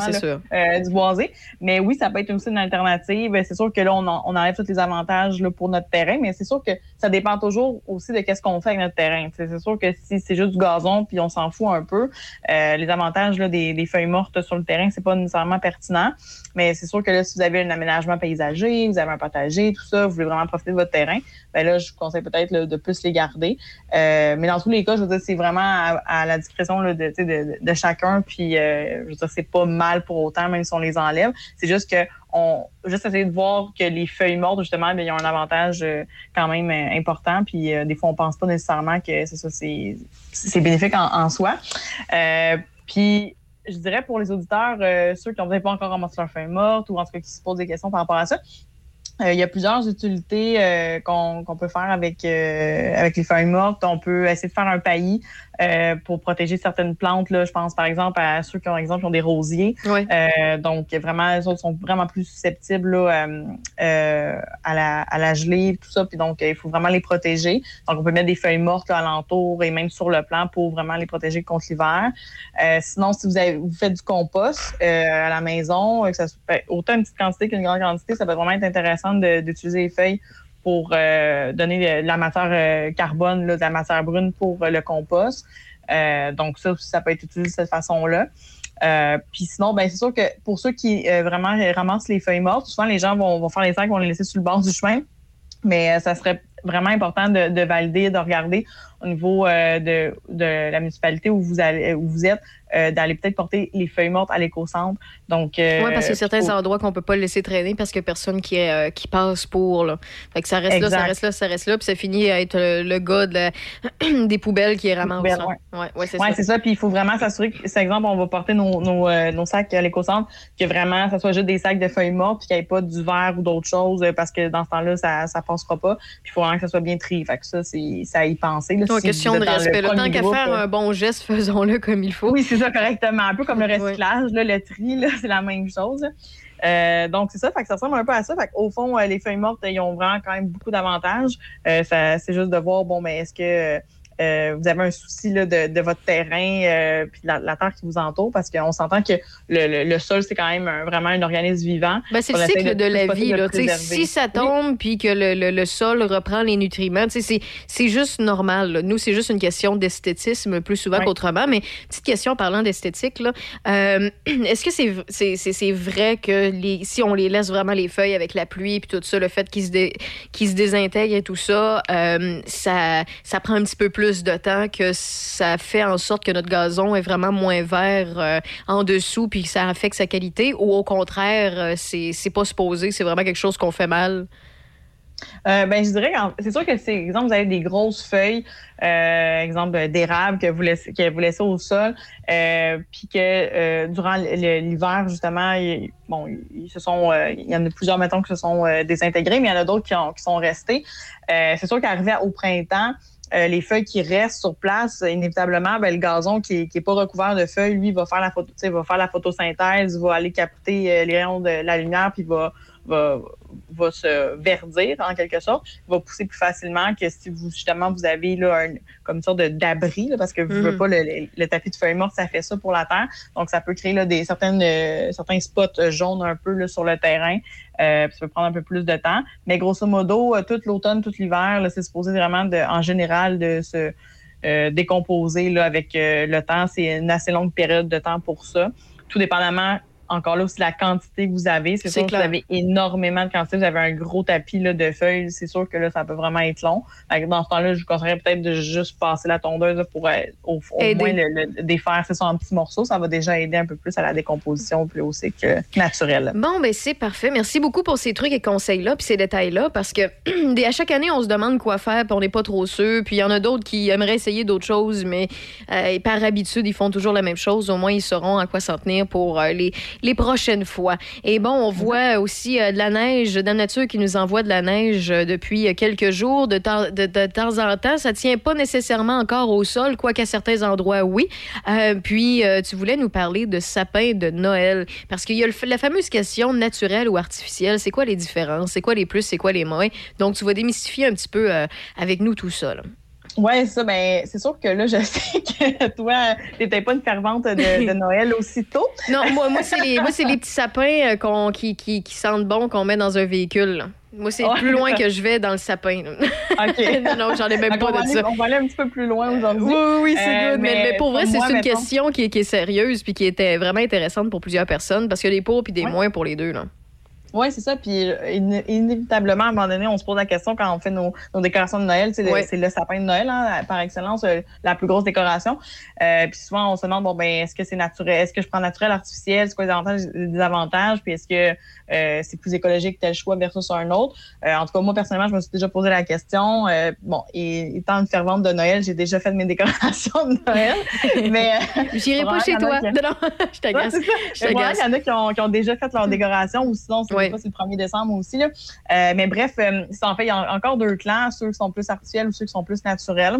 euh, du boisé. Mais oui, ça peut être aussi une alternative. C'est sûr que là, on, en- on enlève tous les avantages là, pour notre terrain, mais c'est sûr que ça dépend toujours aussi de qu'est-ce qu'on fait avec notre terrain. C'est sûr que si c'est juste du gazon puis on s'en fout un peu, euh, les avantages là, des, des feuilles mortes sur le terrain, c'est pas nécessairement pertinent. Mais c'est sûr que là, si vous avez un aménagement paysager, vous avez un potager, tout ça, vous voulez vraiment profiter de votre terrain, ben là, je vous conseille peut-être de plus les garder. Euh, mais dans tous les cas, je veux dire, c'est vraiment à, la discrétion là, de, de, chacun. Puis, euh, je veux dire, c'est pas mal pour autant, même si on les enlève. C'est juste que on juste essayer de voir que les feuilles mortes, justement, ben, ils ont un avantage euh, quand même important. Puis, des fois, on pense pas nécessairement que c'est ça, c'est bénéfique en, soi. Puis, je dirais pour les auditeurs, ceux qui n'ont peut-être pas encore ramassé leur feuille morte ou en tout cas qui se posent des questions par rapport à ça, il y a plusieurs utilités euh, qu'on qu'on peut faire avec, euh, avec les feuilles mortes. On peut essayer de faire un paillis euh, pour protéger certaines plantes. Là. Je pense par exemple à ceux qui ont, exemple, qui ont des rosiers. Euh, donc vraiment, les autres sont vraiment plus susceptibles là, euh, euh, à, la, à la gelée, tout ça. Puis donc, euh, il faut vraiment les protéger. Donc, on peut mettre des feuilles mortes là, alentour et même sur le plan pour vraiment les protéger contre l'hiver. Euh, sinon, si vous, avez, vous faites du compost euh, à la maison, que ça fait autant une petite quantité qu'une grande quantité, ça peut vraiment être intéressant d'utiliser les feuilles pour euh, donner de, la matière euh, carbone, de la matière brune pour euh, le compost. Donc ça, ça peut être utilisé de cette façon-là. Puis sinon, ben c'est sûr que pour ceux qui vraiment ramassent les feuilles mortes, souvent les gens vont, faire les sacs, vont les laisser sur le bord du chemin. Mais ça serait vraiment important de, de valider, de regarder au niveau de, la municipalité où vous êtes, euh, d'aller peut-être porter les feuilles mortes à l'éco-centre. Donc, euh, Oui, parce qu'il y a certains endroits qu'on peut pas le laisser traîner parce qu'il y a personne qui, est, euh, qui passe pour. Là. Fait que ça reste là, ça reste là, ça reste là, puis ça finit à être le, le gars de la- des poubelles qui est ramasse. hein. ouais. Ouais, c'est Ouais, ça. Puis il faut vraiment s'assurer que, par exemple, on va porter nos, nos, euh, nos sacs à l'éco-centre, que vraiment, ça soit juste des sacs de feuilles mortes, puis qu'il n'y ait pas du verre ou d'autres choses, euh, parce que dans ce temps-là, ça ne passera pas. Puis il faut vraiment que ça soit bien trié. Fait que ça, c'est à y penser. Là, Ouais, Si question de le respect. Le temps qu'à faire euh, un bon geste, faisons-le comme il faut. Oui, c'est correctement. Un peu comme le recyclage, là, le tri, là, c'est la même chose. Euh, donc, c'est ça, fait que ça ressemble un peu à ça. Fait au fond, euh, les feuilles mortes, ils ont vraiment quand même beaucoup d'avantages. Euh, c'est juste de voir, bon, mais est-ce que euh, vous avez un souci là, de, de votre terrain euh, puis de la, la terre qui vous entoure? Parce qu'on s'entend que le, le- le sol, c'est quand même un- vraiment un organisme vivant. Ben, c'est le cycle de, la vie. Là. Si ça tombe puis que le, sol reprend les nutriments, c'est juste normal. là. Nous, c'est juste une question d'esthétisme plus souvent qu'autrement. Mais petite question parlant d'esthétique, euh, est-ce que c'est c'est- c'est vrai que les, si on les laisse vraiment les feuilles avec la pluie puis tout ça, le fait qu'ils se, dé- se désintègrent et tout ça, euh, ça, ça prend un petit peu plus de temps que ça fait en sorte que notre gazon est vraiment moins vert euh, en dessous puis que ça affecte sa qualité ou au contraire, euh, c'est pas supposé, c'est vraiment quelque chose qu'on fait mal? Euh, ben, je dirais, c'est sûr que c'est, exemple, vous avez des grosses feuilles, euh, exemple d'érable que vous laissez, que vous laissez au sol, euh, puis que durant l'hiver justement, bon, ils se sont, il y en a plusieurs mettons qui se sont désintégrés, mais il y en a d'autres qui, qui sont restés. C'est sûr qu'arrivé au printemps. Euh, les feuilles qui restent sur place, inévitablement, ben, le gazon qui n'est pas recouvert de feuilles, lui, va faire la photo, va faire la photosynthèse, va aller capter euh, les rayons de la lumière, puis va, va se verdir en quelque sorte, va pousser plus facilement que si vous justement vous avez là un, comme une sorte d'abri, parce que vous Mm. pas le, le- le tapis de feuilles mortes, ça fait ça pour la terre. Donc ça peut créer là, des certaines euh, certains spots euh, jaunes un peu là, sur le terrain. Euh, puis ça peut prendre un peu plus de temps. Mais grosso modo, euh, tout l'automne, tout l'hiver, c'est supposé vraiment de, en général de se euh, décomposer là, avec le temps. C'est une assez longue période de temps pour ça. Tout dépendamment, encore là aussi, la quantité que vous avez. C'est sûr que vous avez énormément de quantité. Vous avez un gros tapis là, de feuilles. C'est sûr que là, ça peut vraiment être long. Dans ce temps-là, je vous conseillerais peut-être de juste passer la tondeuse pour euh, au, au moins le, le- défaire ça, en petits morceaux. Ça va déjà aider un peu plus à la décomposition plus aussi que naturelle. Bon, ben c'est parfait. Merci beaucoup pour ces trucs et conseils-là, puis ces détails-là, parce que à chaque année, on se demande quoi faire, puis on n'est pas trop sûr. Puis il y en a d'autres qui aimeraient essayer d'autres choses, mais euh, par habitude, ils font toujours la même chose. Au moins, ils sauront à quoi s'en tenir pour euh, les, les prochaines fois. Et bon, on voit aussi euh, de la neige, Dame Nature qui nous envoie de la neige euh, depuis euh, quelques jours. De, temps- de, de en temps, ça tient pas nécessairement encore au sol, quoiqu'à certains endroits, oui. Puis, tu voulais nous parler de sapin de Noël. Parce qu'il y a la fameuse question naturelle ou artificielle. C'est quoi les différences? C'est quoi les plus? C'est quoi les moins? Donc, tu vas démystifier un petit peu avec nous tout ça. Ouais, ça, ben, c'est sûr que là, je sais que toi, t'étais pas une fervente de, de Noël aussitôt. Non, moi, moi c'est les, moi, c'est les petits sapins euh, qu'on- qui, qui, qui sentent bon qu'on met dans un véhicule. là. Moi, c'est Ouais. plus loin que je vais dans le sapin. OK. non, non, j'en ai même pas de aller- ça. On va aller un petit peu plus loin aujourd'hui. Oui, oui, oui, c'est Euh, good. Mais, mais pour vrai, c'est une mettons- question qui est, qui est sérieuse puis qui était vraiment intéressante pour plusieurs personnes parce qu'il y a des pour puis des moins pour les deux. Là. Oui, c'est ça. Puis euh, iné- inévitablement, à un moment donné, on se pose la question quand on fait nos, nos décorations de Noël. C'est le, Ouais. c'est le sapin de Noël, hein, par excellence, euh, la plus grosse décoration. Euh, puis souvent, on se demande, bon, ben, est-ce que c'est naturel? Est-ce que je prends naturel, artificiel? C'est quoi les avantages et les désavantages? Puis est-ce que euh, c'est plus écologique tel choix versus un autre? Euh, en tout cas, moi, personnellement, je me suis déjà posé la question. Euh, bon, et étant une fervente de Noël, j'ai déjà fait mes décorations de Noël. mais J'irai pas chez a toi. qui- Non, non, je t'agace. Il y en a qui ont, qui ont déjà fait leur décoration ou sinon, c'est Ouais. Des fois, c'est le 1er décembre aussi. Là. Euh, mais bref, euh, en fait, il y a encore deux clans, ceux qui sont plus artificiels ou ceux qui sont plus naturels.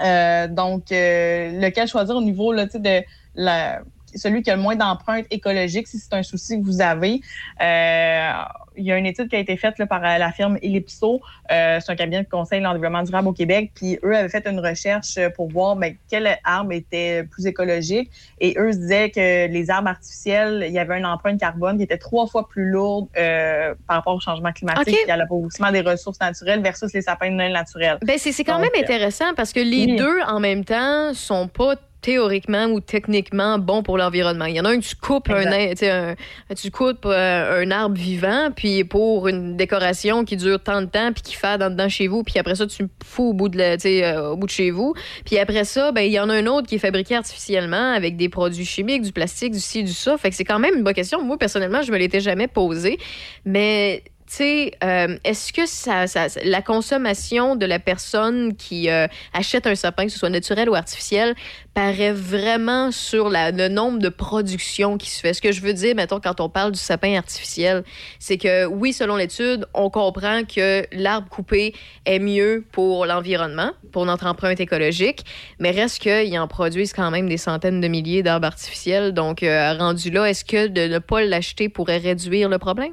Euh, donc, lequel choisir au niveau là, de la, celui qui a le moins d'empreintes écologiques, si c'est un souci que vous avez. Euh, il y a une étude qui a été faite là, par la firme Ellipso. Euh, c'est un cabinet de conseil en développement durable au Québec. Puis eux avaient fait une recherche pour voir ben, quel arbre était plus écologique. Et eux se disaient que les arbres artificiels, il y avait une empreinte carbone qui était trois fois plus lourde euh, par rapport au changement climatique OK. et à l'appauvrissement des ressources naturelles versus les sapins de Noël naturels. Ben, c'est quand Donc, même intéressant parce que les oui. deux, en même temps, sont pas théoriquement ou techniquement bons pour l'environnement. Il y en a un que tu coupes un, tu sais, un- tu coupes euh, un arbre vivant puis pour une décoration qui dure tant de temps puis qui fait dans dedans chez vous puis après ça tu le fous au bout de la- tu sais, euh, au bout de chez vous. Puis après ça, ben il y en a un autre qui est fabriqué artificiellement avec des produits chimiques, du plastique, du ci, du ça. Fait que c'est quand même une bonne question. Moi personnellement, je me l'étais jamais posée, mais tu sais, euh, est-ce que la consommation de la personne qui euh, achète un sapin, que ce soit naturel ou artificiel, paraît vraiment sur la- le nombre de productions qui se fait? Ce que je veux dire, mettons, quand on parle du sapin artificiel, c'est que oui, selon l'étude, on comprend que l'arbre coupé est mieux pour l'environnement, pour notre empreinte écologique, mais reste qu'ils en produisent quand même des centaines de milliers d'arbres artificiels. Donc, euh, rendu là, est-ce que de ne pas l'acheter pourrait réduire le problème?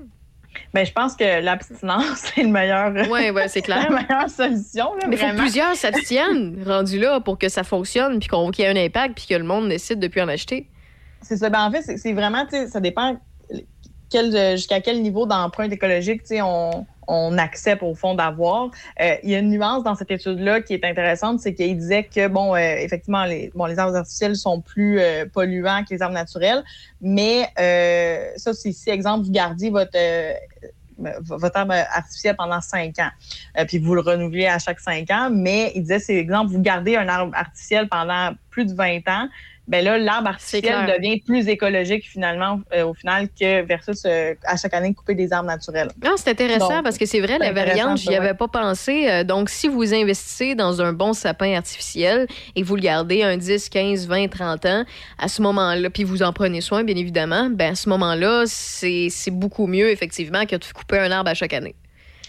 Ben, je pense que l'abstinence, c'est le meilleur. Oui, ouais, c'est clair. la meilleure solution. Là, Mais il faut que plusieurs s'abstiennent rendus là pour que ça fonctionne, puis qu'on- qu'il y ait un impact, puis que le monde décide de plus en acheter. C'est ça. Ben, en fait, c'est- c'est vraiment, ça dépend quel, euh, jusqu'à quel niveau d'empreinte écologique, on, on accepte au fond d'avoir. Euh, il y a une nuance dans cette étude-là qui est intéressante, c'est qu'il disait que, bon, euh, effectivement, les, arbres artificiels sont plus euh, polluants que les arbres naturels, mais ça, c'est si, exemple, vous gardiez votre... arbre artificiel pendant cinq ans. Puis vous le renouvelez à chaque cinq ans. Mais il disait, c'est exemple, vous gardez un arbre artificiel pendant plus de 20 ans. Ben là, l'arbre artificiel devient plus écologique finalement, euh, au final, que versus euh, à chaque année couper des arbres naturels. Non, c'est intéressant Donc, parce que c'est vrai, la variante, j'y avais ouais. pas pensé. Euh, Donc, si vous investissez dans un bon sapin artificiel et vous le gardez un 10, 15, 20, 30 ans, à ce moment-là, puis vous en prenez soin, bien évidemment, ben à ce moment-là, c'est beaucoup mieux, effectivement, que de couper un arbre à chaque année.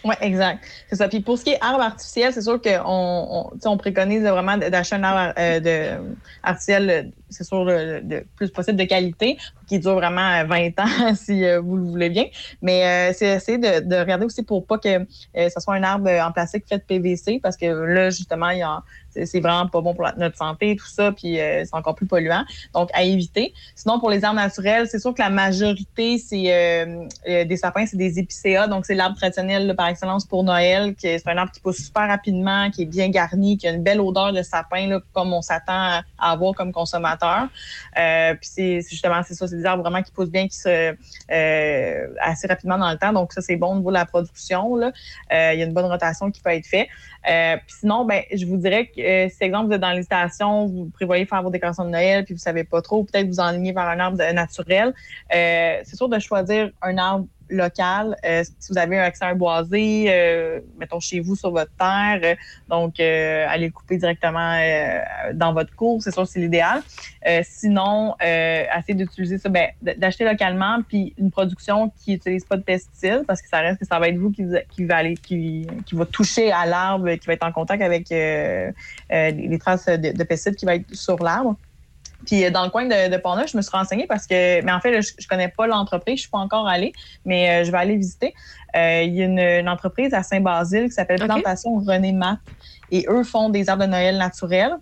Oui, exact. C'est ça. Puis pour ce qui est arbre artificiel, c'est sûr qu'on on, on préconise vraiment d'acheter un arbre euh, de, artificiel, c'est sûr, le, plus possible de qualité, qui dure vraiment euh, 20 ans si euh, vous le voulez bien. Mais euh, c'est essayer de, de regarder aussi pour pas que euh, ce soit un arbre en plastique fait de PVC, parce que là, justement, il y a c'est vraiment pas bon pour notre santé, tout ça, puis euh, c'est encore plus polluant. Donc, à éviter. Sinon, pour les arbres naturels, c'est sûr que la majorité, c'est euh, euh, des sapins, c'est des épicéas. Donc, c'est l'arbre traditionnel là, par excellence pour Noël. qui est- C'est un arbre qui pousse super rapidement, qui est bien garni, qui a une belle odeur de sapin, là, comme on s'attend à avoir comme consommateur. Euh, puis c'est justement, c'est ça, c'est des arbres vraiment qui poussent bien, qui se euh, assez rapidement dans le temps. Donc, ça, c'est bon au niveau de la production. Là. Euh, il y a une bonne rotation qui peut être faite. Euh, sinon, ben, je vous dirais que euh, si, exemple, vous êtes dans l'hésitation, vous prévoyez faire vos décorations de Noël, puis vous savez pas trop, peut-être vous enlignez vers un arbre naturel. Euh, c'est sûr de choisir un arbre local. Euh, si vous avez un accès à un boisé, mettons chez vous sur votre terre, donc allez le couper directement dans votre cour, c'est sûr c'est l'idéal. Sinon, essayez d'utiliser ça, ben, d'acheter localement, puis une production qui n'utilise pas de pesticides, parce que ça reste que ça va être vous qui, qui va aller, qui, qui va toucher à l'arbre, qui va être en contact avec euh, euh, les traces de, de pesticides qui va être sur l'arbre. Puis euh, dans le coin de, de Portneuf, je me suis renseignée parce que, mais en fait, là, je, je connais pas l'entreprise, je suis pas encore allée, mais euh, je vais aller visiter. Euh, Il y a une, une entreprise à Saint-Basile qui s'appelle. Plantation René Matt et eux font des arbres de Noël naturels.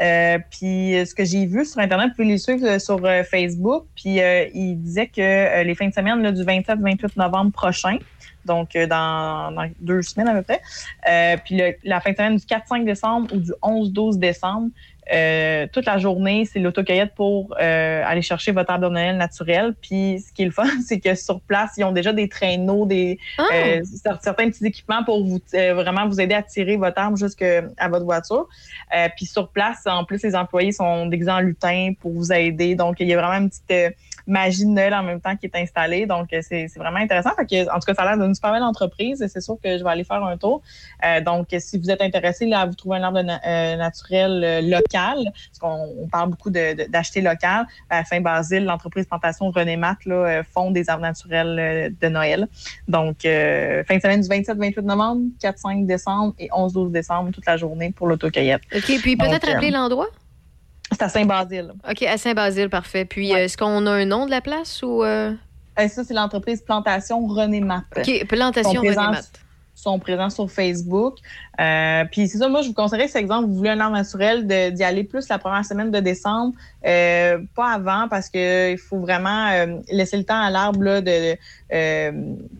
Euh, puis ce que j'ai vu sur Internet, vous pouvez les suivre sur Facebook. Puis ils disaient que les fins de semaine là, du 27-28 novembre prochain, donc euh, dans, dans deux semaines à peu près, euh, puis le- la fin de semaine du 4-5 décembre ou du 11-12 décembre, euh, toute la journée, c'est l'autocueillette pour euh, aller chercher votre arbre de Noël naturel. Puis ce qui est le fun, c'est que sur place, ils ont déjà des traîneaux, des euh, cer- certains petits équipements pour vous vraiment vous aider à tirer votre arbre jusqu'à votre voiture. Puis sur place, en plus, les employés sont déguisés en lutin pour vous aider. Donc, il y a vraiment une petite magie de Noël en même temps qui est installée. Donc, euh, c'est c'est vraiment intéressant. Fait que, en tout cas, ça a l'air d'une super belle entreprise. et C'est sûr que je vais aller faire un tour. Euh, donc, si vous êtes intéressé là, à vous trouver un arbre na- euh, naturel euh, local, parce qu'on on parle beaucoup de- de- d'acheter local, à Saint-Basile, l'entreprise Plantation René Matt là, font des arbres naturels de Noël. Donc, fin de semaine du 27-28 novembre, 4-5 décembre et 11-12 décembre, toute la journée pour l'autocueillette. OK, puis peut-être rappeler l'endroit? C'est à Saint-Basile. OK, à Saint-Basile, parfait. Puis, est-ce qu'on a un nom de la place ou... euh? Euh, ça, c'est l'entreprise Plantation René Matt. OK, Plantation René Matt. Sont présents sur Facebook. Euh, puis c'est ça, moi, je vous conseillerais, si, exemple, vous voulez un arbre naturel, d'y aller plus la première semaine de décembre, euh, pas avant, parce que il faut vraiment euh, laisser le temps à l'arbre là, de, euh,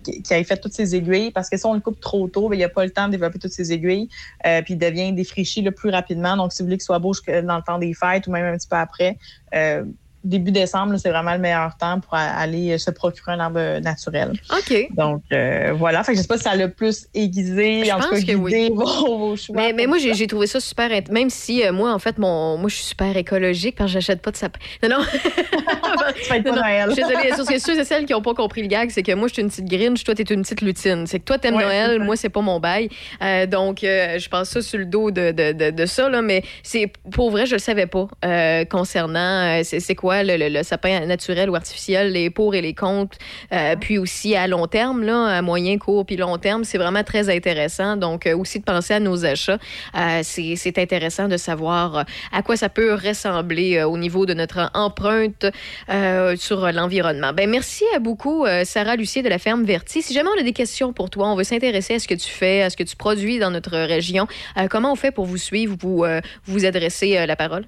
qui, ait fait toutes ses aiguilles, parce que si on le coupe trop tôt, ben, il n'y a pas le temps de développer toutes ses aiguilles, euh, puis il devient défriché le plus rapidement. Donc, si vous voulez qu'il soit beau dans le temps des fêtes ou même un petit peu après, euh, début décembre, c'est vraiment le meilleur temps pour aller euh, se procurer un arbre naturel. OK. Donc, euh, voilà. Fait que je sais pas si ça l'a plus aiguisé, Je en tout pense cas, que oui. vos, vos choix. Mais, mais moi, j'ai trouvé ça super. Même si, euh, moi, en fait, mon, moi, je suis super écologique parce que j'achète pas de sapin. Non, non. tu pas Non, non, Noël. Je suis désolée. Sur ce que ceux et celles qui n'ont pas compris le gag, c'est que moi, je suis une petite grinch, toi, t'es une petite lutine. C'est que toi, t'aimes Ouais, Noël, moi, c'est pas mon bail. Euh, donc, euh, je pense ça sur le dos de, de, de, de ça, là. Mais c'est pour vrai, je le savais pas euh, concernant euh, c'est c'est le, le, le sapin naturel ou artificiel, les pour et les contre. Euh, puis aussi à long terme, là, à moyen, court puis long terme, c'est vraiment très intéressant. Donc, euh, aussi de penser à nos achats. Euh, c'est intéressant de savoir à quoi ça peut ressembler au niveau de notre empreinte sur l'environnement. Ben merci à beaucoup, Sarah Lucier de la ferme Verti. Si jamais on a des questions pour toi, on veut s'intéresser à ce que tu fais, à ce que tu produis dans notre région. comment on fait pour vous suivre, vous vous adresser la parole?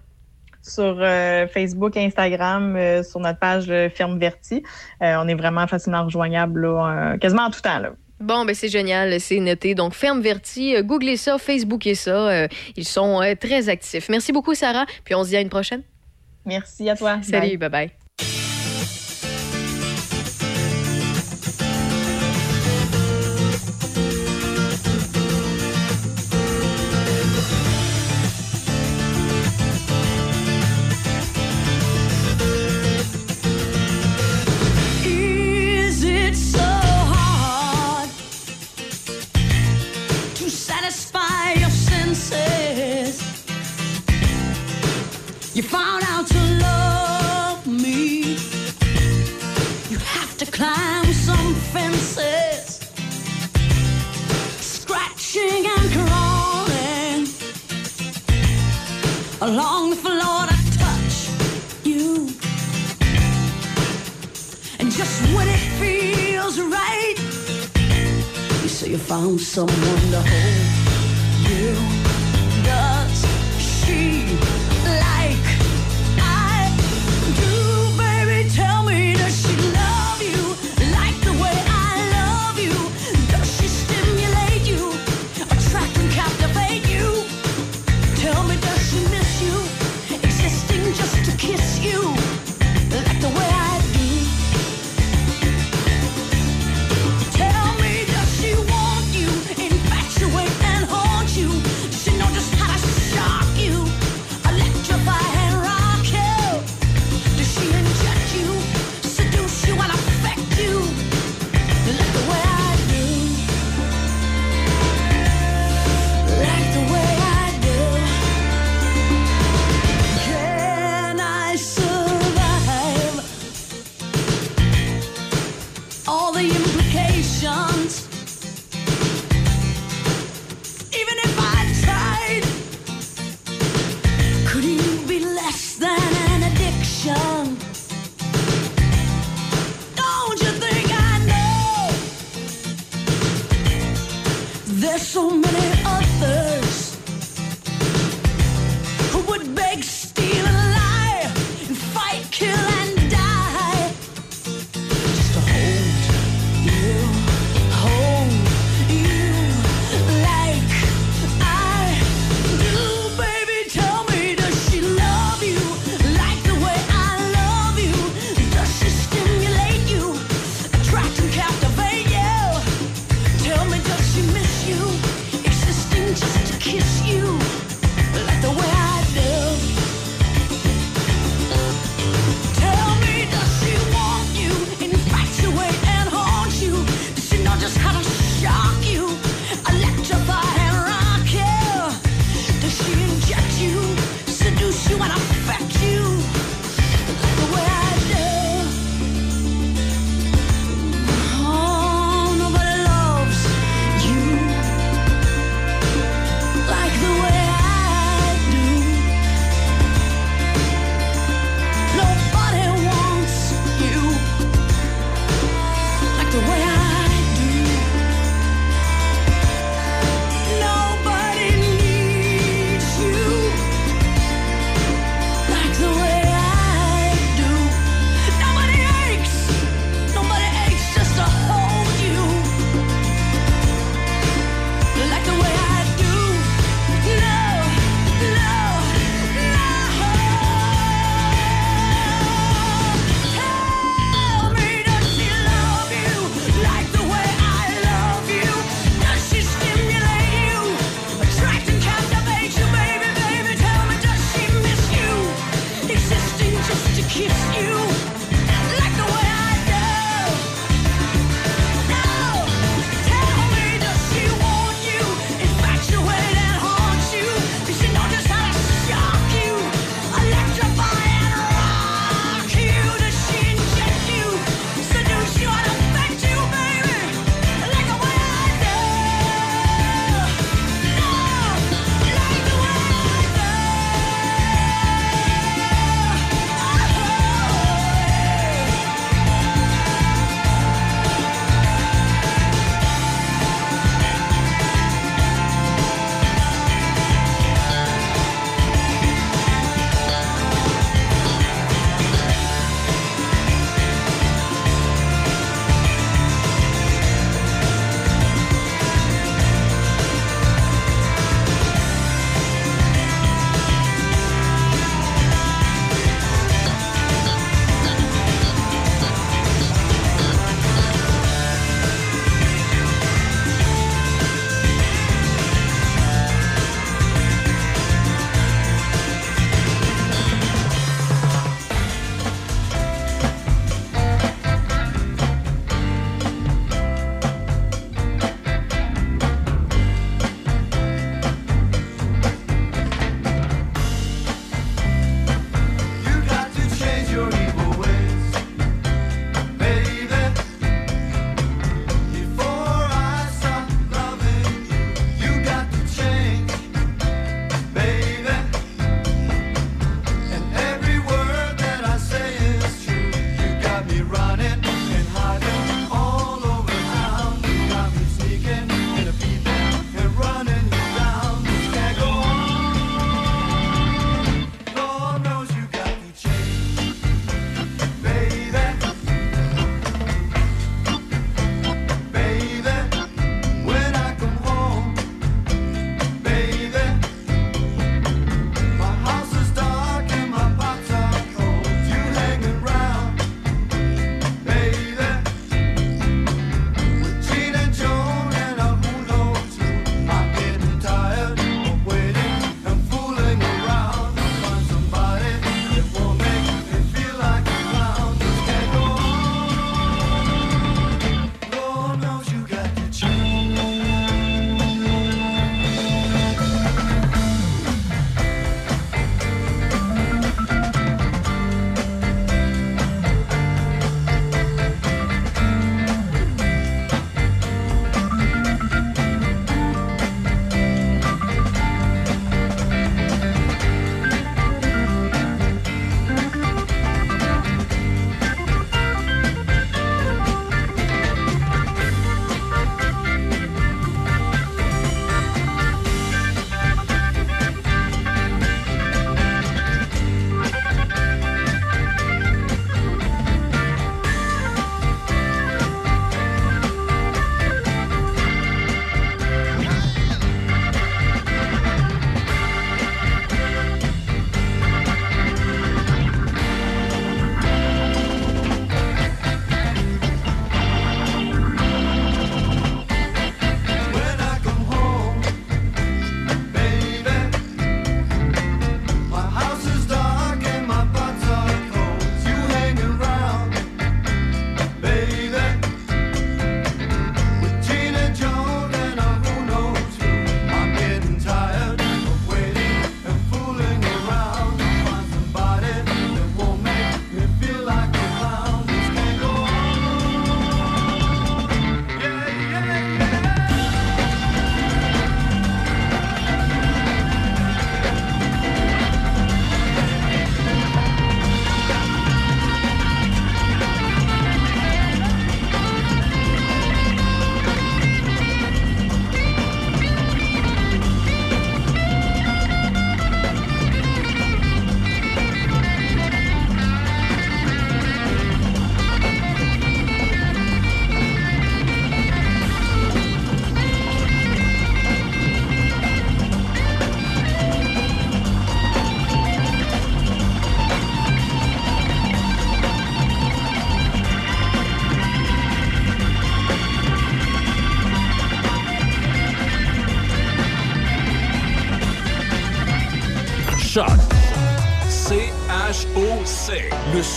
Sur euh, Facebook, Instagram, euh, sur notre page euh, Ferme Verti. On est vraiment facilement rejoignable là, quasiment en tout temps. Là. Bon, ben c'est génial, c'est noté. Donc, Ferme Verti, googlez ça, Facebookez ça. ils sont très actifs. Merci beaucoup, Sarah. Puis on se dit à une prochaine. Merci à toi. Salut, bye bye. You found someone to hold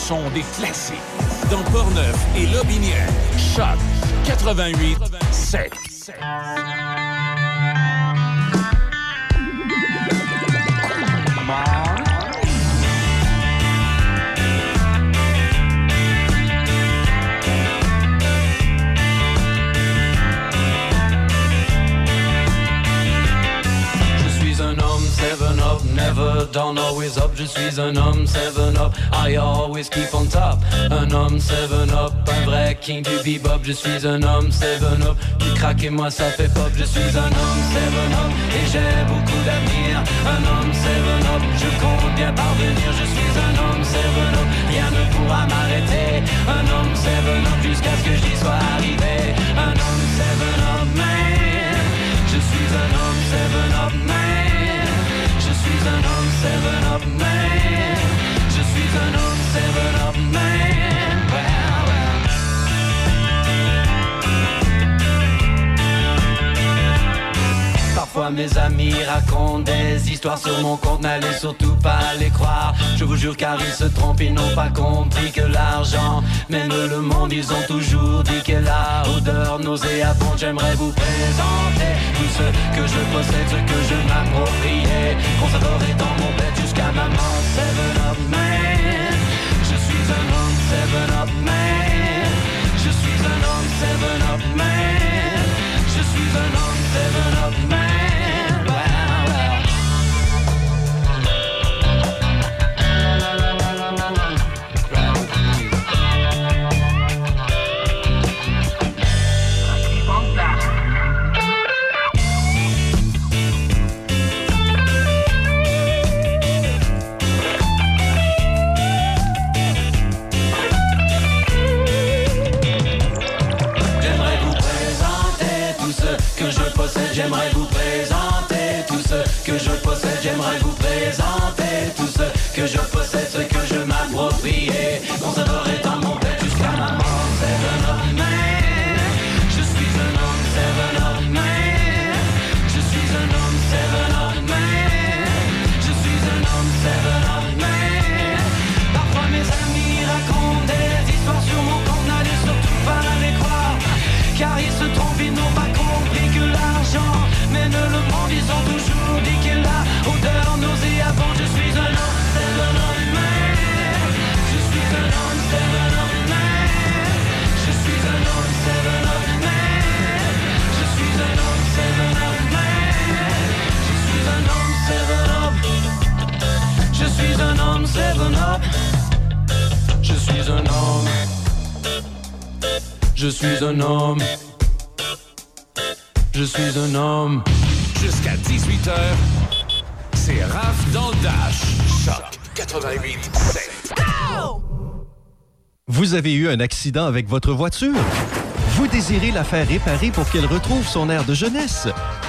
Le son des classiques. Dans Portneuf et Lobinière. Choc 88 7. Always. Je suis un homme, seven up, I always keep on top. Un homme, seven up, un vrai king du bebop. Je suis un homme, seven up, tu craques et moi ça fait pop. Je suis un homme, seven up, et j'ai beaucoup d'avenir. Un homme, seven up, je compte bien parvenir. Je suis un homme, seven up, rien ne pourra m'arrêter. Un homme, seven up, jusqu'à ce que j'y sois arrivé. Un homme, seven up, man. Je suis un homme, seven up, man. Je suis un homme, seven up, man. Mes amis racontent des histoires sur mon compte, n'allez surtout pas les croire. Je vous jure car ils se trompent, ils n'ont pas compris que l'argent mène le monde. Ils ont toujours dit que la odeur nauséabonde. J'aimerais vous présenter tout ce que je possède, ce que je m'appropriais. Conserverai dans mon bête jusqu'à ma mort. J'aimerais vous présenter tout ce que je possède. J'aimerais vous présenter tout ce que je possède, ce que je m'approprie. Seven up. Je suis un homme. Je suis un homme. Je suis un homme. Jusqu'à 18h, c'est Raph dans le Dash. Choc 88 7. Vous avez eu un accident avec votre voiture? Vous désirez la faire réparer pour qu'elle retrouve son air de jeunesse?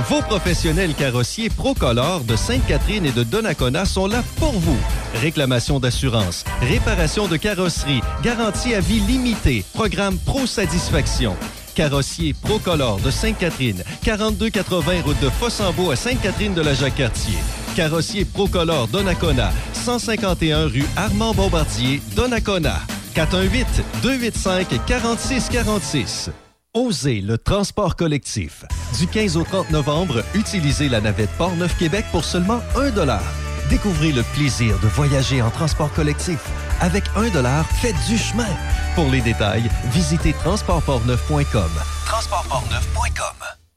Vos professionnels carrossiers Procolor de Sainte-Catherine et de Donnacona sont là pour vous. Réclamation d'assurance, réparation de carrosserie, garantie à vie limitée, programme Pro Satisfaction. Carrossier Procolor de Sainte-Catherine, 4280 route de Fossambeau à Sainte-Catherine de la Jacques-Cartier. Carrossier Procolor Donnacona, 151 rue Armand Bombardier, Donnacona. 418-285-4646. Osez le transport collectif. Du 15 au 30 novembre, utilisez la navette Port-Neuf-Québec pour seulement 1 Découvrez le plaisir de voyager en transport collectif. Avec 1 faites du chemin. Pour les détails, visitez transportportneuf.com. Transportportneuf.com.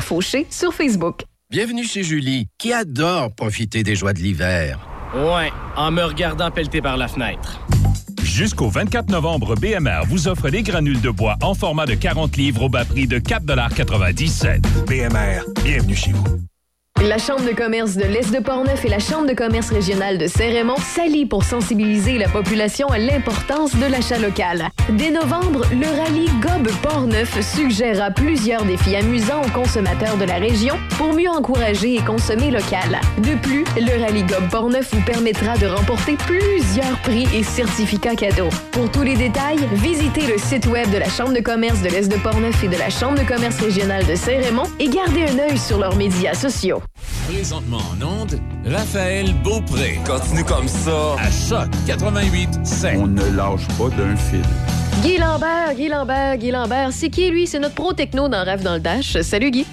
Fauché sur Facebook. Bienvenue chez Julie, qui adore profiter des joies de l'hiver. Ouais, en me regardant pelleter par la fenêtre. Jusqu'au 24 novembre, BMR vous offre des granules de bois en format de 40 livres au bas prix de 4,97 BMR, bienvenue chez vous. La Chambre de commerce de l'Est de Portneuf et la Chambre de commerce régionale de Saint-Raymond s'allient pour sensibiliser la population à l'importance de l'achat local. Dès novembre, le rallye Gob Portneuf suggérera plusieurs défis amusants aux consommateurs de la région pour mieux encourager et consommer local. De plus, le rallye Gob Portneuf vous permettra de remporter plusieurs prix et certificats cadeaux. Pour tous les détails, visitez le site web de la Chambre de commerce de l'Est de Portneuf et de la Chambre de commerce régionale de Saint-Raymond et gardez un œil sur leurs médias sociaux. Présentement en onde, Raphaël Beaupré. Continue comme ça. À Choc 88 On ne lâche pas d'un fil. Guy Lambert, Guy Lambert, Guy Lambert, c'est qui lui? C'est notre pro techno dans Rêve dans le Dash. Salut Guy.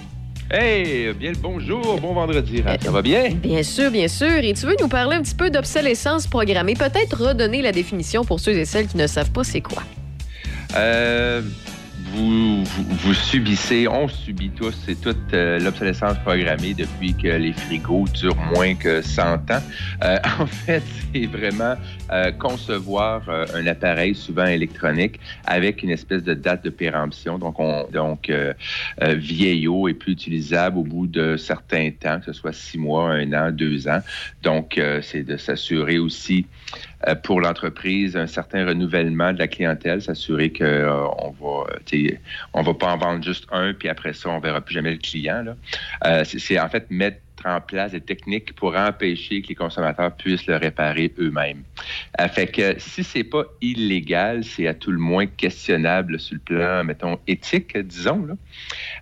Hey, bien le bonjour, bon vendredi, Raph. ça va bien? Bien sûr, bien sûr. Et tu veux nous parler un petit peu d'obsolescence programmée? Peut-être redonner la définition pour ceux et celles qui ne savent pas c'est quoi. Euh, vous, vous, subissez, on subit tous, c'est toute euh, l'obsolescence programmée depuis que les frigos durent moins que 100 ans. Euh, en fait, c'est vraiment euh, concevoir euh, un appareil souvent électronique avec une espèce de date de péremption. Donc, on, donc euh, vieillot et plus utilisable au bout de certains temps, que ce soit six mois, un an, deux ans. Donc, c'est de s'assurer aussi pour l'entreprise un certain renouvellement de la clientèle, s'assurer que euh, euh, va pas en vendre juste un, puis après ça, on verra plus jamais le client. Euh, c'est- en fait mettre en place des techniques pour empêcher que les consommateurs puissent le réparer eux-mêmes. Euh, fait que si c'est pas illégal, c'est à tout le moins questionnable sur le plan, mettons, éthique, disons.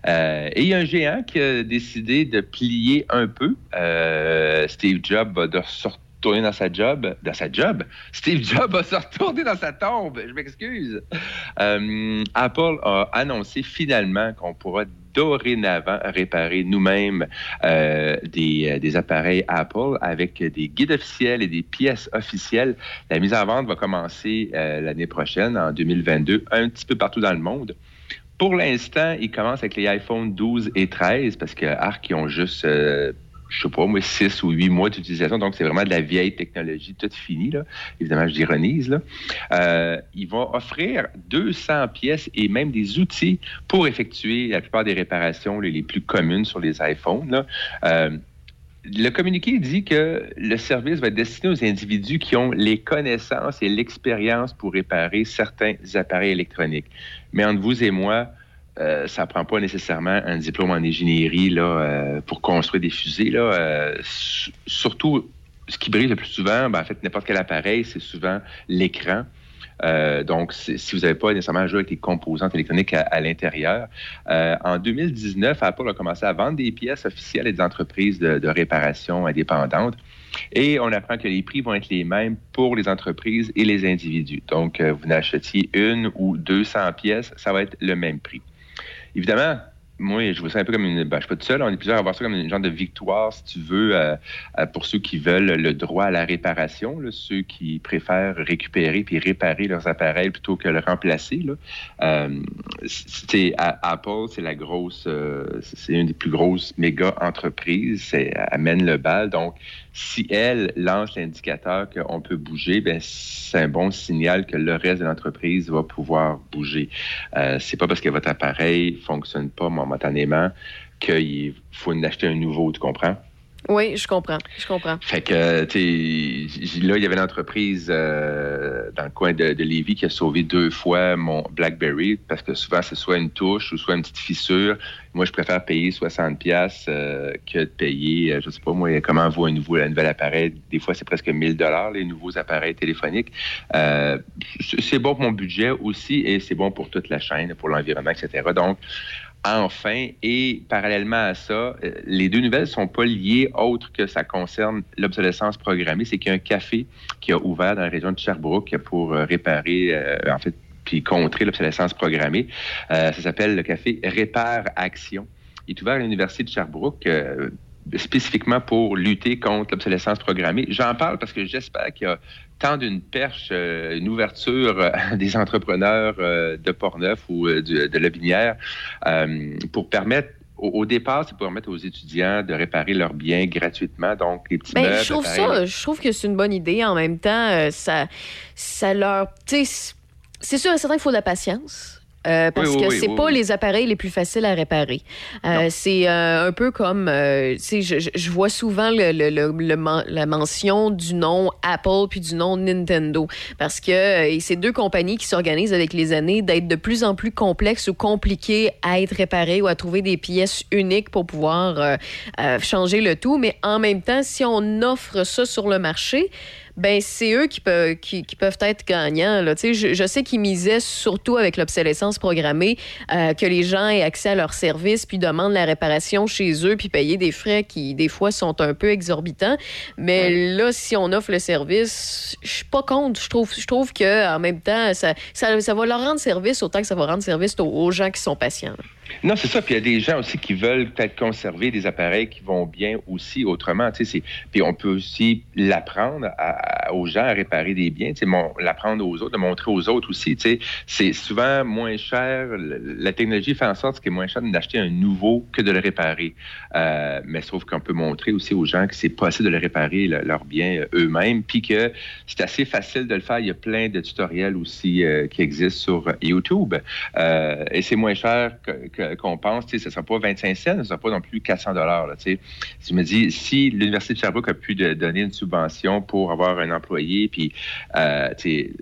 Euh, et il y a un géant qui a décidé de plier un peu. Euh, Steve Jobs va de se retourner dans sa job. Dans sa job? Steve Jobs va se retourner dans sa tombe. Je m'excuse. Euh, Apple a annoncé finalement qu'on pourra dorénavant réparer nous-mêmes euh, des, euh, des appareils Apple avec des guides officiels et des pièces officielles. La mise en vente va commencer l'année prochaine, en 2022, un petit peu partout dans le monde. Pour l'instant, ils commencent avec les iPhone 12 et 13 parce que ils ont juste, je sais pas, moi, 6 ou 8 mois d'utilisation. Donc, c'est vraiment de la vieille technologie, toute finie. Là. Évidemment, je d'ironise. Là. Euh, ils vont offrir 200 pièces et même des outils pour effectuer la plupart des réparations les, les plus communes sur les iPhones. Là. Euh, le communiqué dit que le service va être destiné aux individus qui ont les connaissances et l'expérience pour réparer certains appareils électroniques. Mais entre vous et moi, euh, ça prend pas nécessairement un diplôme en ingénierie là, euh, pour construire des fusées. Euh, surtout, ce qui brise le plus souvent, ben, en fait, n'importe quel appareil, c'est souvent l'écran. Donc, si vous n'avez pas nécessairement à jouer avec les composantes électroniques à, l'intérieur. En 2019, Apple a commencé à vendre des pièces officielles à des entreprises de, de réparation indépendantes. Et on apprend que les prix vont être les mêmes pour les entreprises et les individus. Donc, vous n'achetiez une ou 200 pièces, ça va être le même prix. Évidemment, moi, je vois ça un peu comme une. Ben, je suis pas tout seul, on est plusieurs à voir ça comme une genre de victoire, si tu veux, euh, euh, pour ceux qui veulent le droit à la réparation, ceux qui préfèrent récupérer puis réparer leurs appareils plutôt que le remplacer. Euh, c'est, Apple, c'est la grosse. c'est une des plus grosses méga entreprises. Amène le bal. Donc, si elle lance l'indicateur qu'on peut bouger, ben, c'est un bon signal que le reste de l'entreprise va pouvoir bouger. Euh, c'est pas parce que votre appareil fonctionne pas momentanément qu'il faut en acheter un nouveau, tu comprends? Oui, je comprends. Je comprends. Fait que, tu sais, là, il y avait une entreprise euh, dans le coin de, de Lévis qui a sauvé deux fois mon BlackBerry parce que souvent, c'est soit une touche ou soit une petite fissure. Moi, je préfère payer 60$ pièces que de payer, euh, je sais pas moi, comment vaut un, nouveau, un nouvel appareil? Des fois, c'est presque 1000$ dollars les nouveaux appareils téléphoniques. Euh, c'est bon pour mon budget aussi et c'est bon pour toute la chaîne, pour l'environnement, etc. Donc, Enfin, et parallèlement à ça, euh, les deux nouvelles sont pas liées autre que ça concerne l'obsolescence programmée. C'est qu'il y a un café qui a ouvert dans la région de Sherbrooke pour euh, réparer, euh, en fait, puis contrer l'obsolescence programmée. Euh, ça s'appelle le café Répare Action. Il est ouvert à l'Université de Sherbrooke. euh, spécifiquement pour lutter contre l'obsolescence programmée. J'en parle parce que j'espère qu'il y a tant d'une perche, euh, une ouverture euh, des entrepreneurs euh, de Portneuf ou euh, du- de Lobinière euh, pour permettre au, au départ, c'est pour permettre aux étudiants de réparer leurs biens gratuitement. Donc, les petits Ben, meubles. je trouve ça, je trouve que c'est une bonne idée. En même temps, ça, ça leur. Tu sais, c'est sûr et certain qu'il faut de la patience. Euh, parce Oui, oui, que c'est oui, pas les appareils les plus faciles à réparer. Euh, c'est euh, un peu comme, tu sais, je, je- vois souvent le, le- le- le men- la mention du nom Apple puis du nom Nintendo, parce que c'est deux compagnies qui s'organisent avec les années d'être de plus en plus complexes ou compliquées à être réparées ou à trouver des pièces uniques pour pouvoir changer le tout. Mais en même temps, si on offre ça sur le marché, ben c'est eux qui peuvent, qui, qui peuvent être gagnants. Là. Je, je sais qu'ils misaient surtout avec l'obsolescence programmée euh, que les gens aient accès à leurs services puis demandent la réparation chez eux puis payer des frais qui, des fois, sont un peu exorbitants. Mais là, si on offre le service, je suis pas contre. Je trouve, je trouve que en même temps, ça, ça, ça va leur rendre service autant que ça va rendre service aux, aux gens qui sont patients. là. Non, c'est ça. Puis il y a des gens aussi qui veulent peut-être conserver des appareils qui vont bien aussi autrement. Puis on peut aussi l'apprendre aux gens à réparer des biens. L'apprendre aux autres, de montrer aux autres aussi. C'est souvent moins cher. La technologie fait en sorte qu'il est moins cher d'acheter un nouveau que de le réparer. Euh, mais sauf qu'on peut montrer aussi aux gens que c'est possible de le réparer le- leur bien euh, eux-mêmes, puis que c'est assez facile de le faire. Il y a plein de tutoriels aussi euh, qui existent sur YouTube. Et c'est moins cher que- qu'on pense. Tu ce ne sera pas 25 cents, ce ne sera pas non plus 400 dollars. Je me dis, si l'Université de Sherbrooke a pu donner une subvention pour avoir un employé, puis euh, tu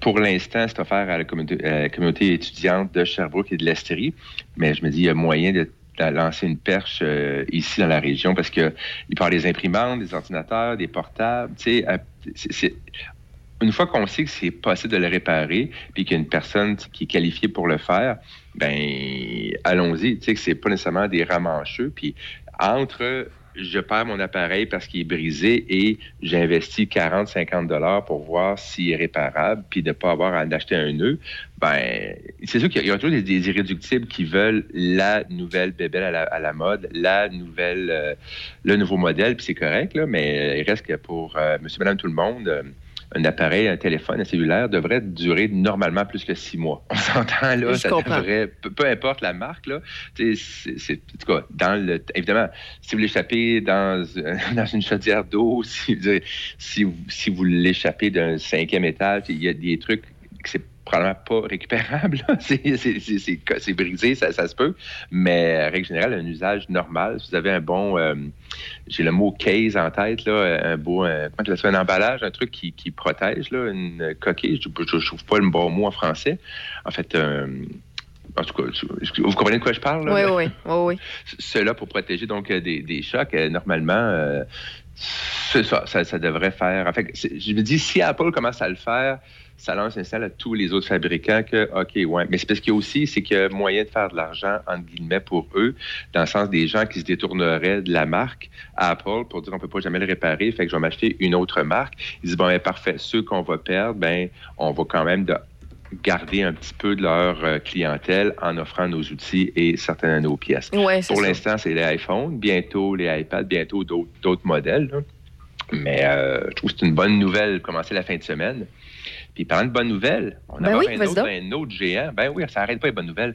pour l'instant, c'est offert à la la communauté étudiante de Sherbrooke et de l'Estrie. Mais je me dis, il y a moyen de, lancer une perche euh, ici dans la région parce que il parle des imprimantes, des ordinateurs, des portables. Tu euh, une fois qu'on sait que c'est possible de le réparer, puis qu'il y a une personne qui est qualifiée pour le faire, ben allons-y. Tu sais que c'est pas nécessairement des ramancheux. Puis entre je perds mon appareil parce qu'il est brisé et j'investis 40, 50 dollars pour voir s'il est réparable, puis de ne pas avoir à en acheter un nœud, ben c'est sûr qu'il y a toujours des, irréductibles qui veulent la nouvelle bébelle à la, à la mode, la nouvelle, euh, le nouveau modèle, puis c'est correct, là, mais il reste que pour euh, monsieur, madame, tout le monde, euh, un appareil, un téléphone, un cellulaire devrait durer normalement plus que six mois. On s'entend là, Je ça comprends. devrait, peu, peu importe la marque, là, c'est, c'est- en tout cas, dans le, évidemment, si vous l'échappez dans, euh, dans une chaudière d'eau, si, si, vous- si vous l'échappez d'un cinquième étage, il y a des trucs que c'est probablement pas récupérable. C'est, brisé, ça, ça se peut. Mais, règle générale, un usage normal. Si vous avez un bon, euh, j'ai le mot case en tête, là, un beau, un, comment tu un emballage, un truc qui, qui protège, là, une coquille, je ne trouve pas le bon mot en français. En fait, euh, en tout cas, vous comprenez de quoi je parle? là? Oui, oui, oui, oui. Cela pour protéger donc euh, des, des chocs, euh, normalement, euh, ça, ça, ça devrait faire. En fait, je me dis, si Apple commence à le faire, ça lance un signal à tous les autres fabricants que, OK, ouais. Mais c'est parce qu'il y a aussi, c'est qu'il y a moyen de faire de l'argent, entre guillemets, pour eux, dans le sens des gens qui se détourneraient de la marque Apple pour dire on peut pas jamais le réparer, fait que je vais m'acheter une autre marque. Ils disent, bon, ben, parfait, ceux qu'on va perdre, ben, on va quand même de garder un petit peu de leur euh, clientèle en offrant nos outils et certaines de nos pièces. Ouais, Pour l'instant, c'est les iPhones, bientôt les iPads, bientôt d'autres modèles. là. Mais euh, je trouve que c'est une bonne nouvelle commencer la fin de semaine. Puis parlant de bonnes nouvelles, on Ben a oui, un, autre, donc. un autre géant. Ben oui, ça n'arrête pas les bonnes nouvelles.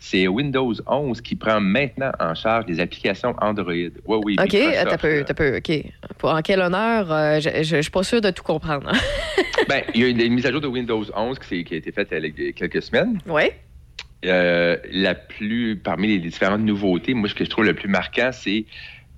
C'est Windows 11 qui prend maintenant en charge les applications Android. Oui, oui. OK, un peu, un peu, OK. Pour, en quel honneur, euh, je, je suis pas sûre de tout comprendre. Ben, il y a une, une mise à jour de Windows 11 qui, s'est- qui a été faite il y a quelques semaines. Oui. Euh, la plus, parmi les différentes nouveautés, moi, ce que je trouve le plus marquant, c'est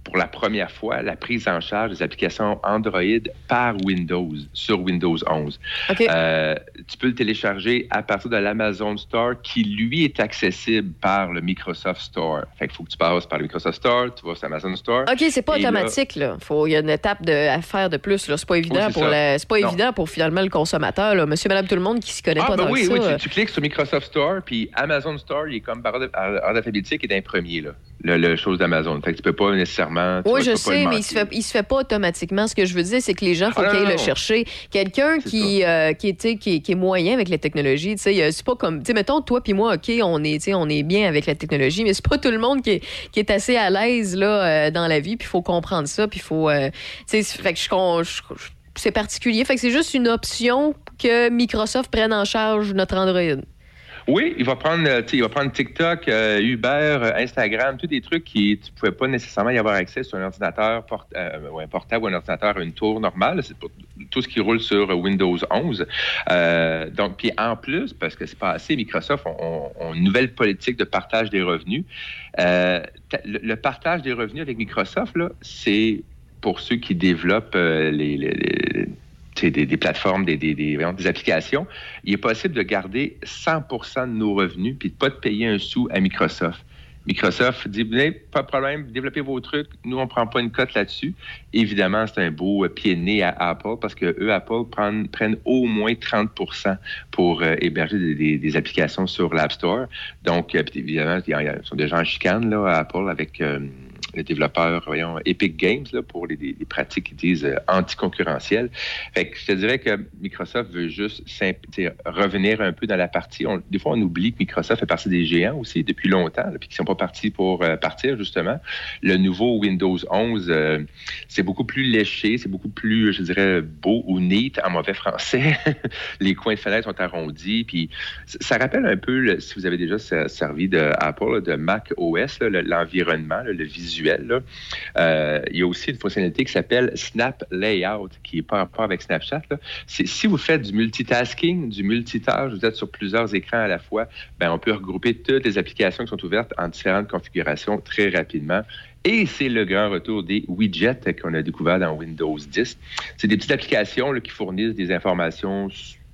pour la première fois la prise en charge des applications Android par Windows sur Windows 11. Euh, tu peux le télécharger à partir de l'Amazon Store qui, lui, est accessible par le Microsoft Store. Fait qu'il faut que tu passes par le Microsoft Store, tu vas sur Amazon Store. OK, c'est pas automatique, là. Il y a une étape de, à faire de plus, là. C'est pas évident, pour, ça. la- c'est pas Non. évident pour finalement le consommateur, là. Monsieur, madame, tout le monde qui s'y connaît Ah, pas ben dans oui, ça. oui, tu, tu cliques sur Microsoft Store, puis Amazon Store, il est comme par ordre, ordre alphabétique et d'un premier, là, le, le chose d'Amazon. Fait que tu peux pas nécessairement. Oui, vois, je sais, mais il se, fait, il se fait pas automatiquement. Ce que je veux dire, c'est que les gens, faut Ah, qu'ils aillent le chercher. Quelqu'un qui, euh, qui, est, qui, est- qui est moyen avec la technologie, tu sais, c'est pas comme, tu sais, mettons, toi puis moi, OK, on est, on bien avec la technologie, mais c'est pas tout le monde qui est, qui est assez à l'aise, là, euh, dans la vie, puis il faut comprendre ça, puis il faut, euh, tu sais, fait que je, con- je- je- c'est particulier. Fait que c'est juste une option que Microsoft prenne en charge notre Android. Oui, il va prendre, euh, il va prendre TikTok, euh, Uber, euh, Instagram, tous des trucs qui tu pouvais pas nécessairement y avoir accès sur un ordinateur euh, ouais, portable ou un ordinateur une tour normale. C'est pour tout ce qui roule sur Windows 11. Euh, donc, puis en plus, parce que c'est pas assez, Microsoft ont, une nouvelle politique de partage des revenus. Le, partage des revenus avec Microsoft, c'est pour ceux qui développent les, des, des plateformes, des, applications, il est possible de garder 100% de nos revenus puis de pas de payer un sou à Microsoft. Microsoft dit pas de problème, développez vos trucs. Nous, on prend pas une cote là-dessus. Évidemment, c'est un beau euh, pied de nez à Apple parce que eux, Apple, prennent, au moins 30% pour euh, héberger des, applications sur l'App Store. Donc, euh, évidemment, ils sont déjà en chicane là, à Apple avec le développeur, voyons, Epic Games là, pour les, pratiques qu'ils disent euh, anticoncurrentielles. Fait que je te dirais que Microsoft veut juste revenir un peu dans la partie. Des fois, on oublie que Microsoft fait partie des géants aussi depuis longtemps, là, puis qu'ils sont pas partis pour euh, partir, justement. Le nouveau Windows 11, euh, c'est beaucoup plus léché, c'est beaucoup plus, je dirais, beau ou neat en mauvais français. Les coins de fenêtre sont arrondis, puis ça rappelle un peu, si vous avez déjà ser- servi de de Mac OS, l'environnement, le visuel. Euh, il y a aussi une fonctionnalité qui s'appelle Snap Layout, qui n'est pas en rapport avec Snapchat. Si vous faites du multitasking, du multitâche, vous êtes sur plusieurs écrans à la fois, ben, on peut regrouper toutes les applications qui sont ouvertes en différentes configurations très rapidement. Et c'est le grand retour des widgets qu'on a découvert dans Windows 10. C'est des petites applications qui fournissent des informations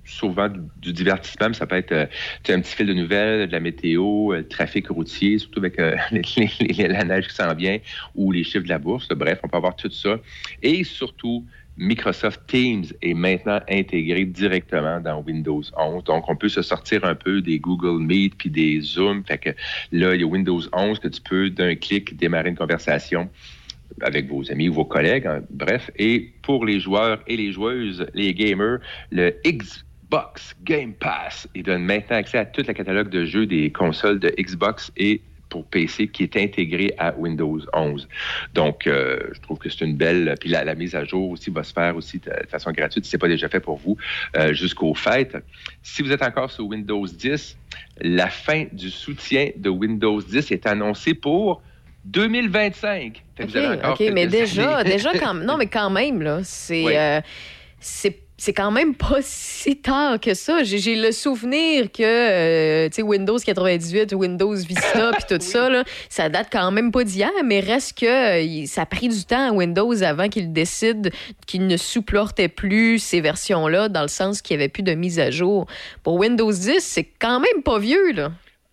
souvent du, divertissement, mais ça peut être euh, un petit fil de nouvelles, de la météo, euh, le trafic routier, surtout avec euh, la neige qui s'en vient, ou les chiffres de la bourse. Bref, on peut avoir tout ça. Et surtout, Microsoft Teams est maintenant intégré directement dans Windows 11. Donc, on peut se sortir un peu des Google Meet puis des Zoom. Fait que là, il y a Windows 11 que tu peux d'un clic démarrer une conversation avec vos amis ou vos collègues, hein, bref. Et pour les joueurs et les joueuses, les gamers, le Xbox Game Pass, il donne maintenant accès à tout le catalogue de jeux des consoles de Xbox et pour PC qui est intégré à Windows 11. Donc, euh, je trouve que c'est une belle... Puis la, la mise à jour aussi va se faire aussi de de façon gratuite si ce n'est pas déjà fait pour vous euh, jusqu'aux fêtes. Si vous êtes encore sur Windows 10, la fin du soutien de Windows 10 est annoncée pour 2025. Fait que OK, vous avez encore OK, mais déjà, déjà quand, non, mais quand même, là, c'est. Oui. euh, c'est c'est quand même pas si tard que ça. J'ai le souvenir que euh, tu sais, Windows 98, Windows Vista, puis tout ça, là, ça date quand même pas d'hier, mais reste que euh, ça a pris du temps à Windows avant qu'il décide qu'il ne supportait plus ces versions-là, dans le sens qu'il n'y avait plus de mise à jour. Pour Windows 10, c'est quand même pas vieux, là.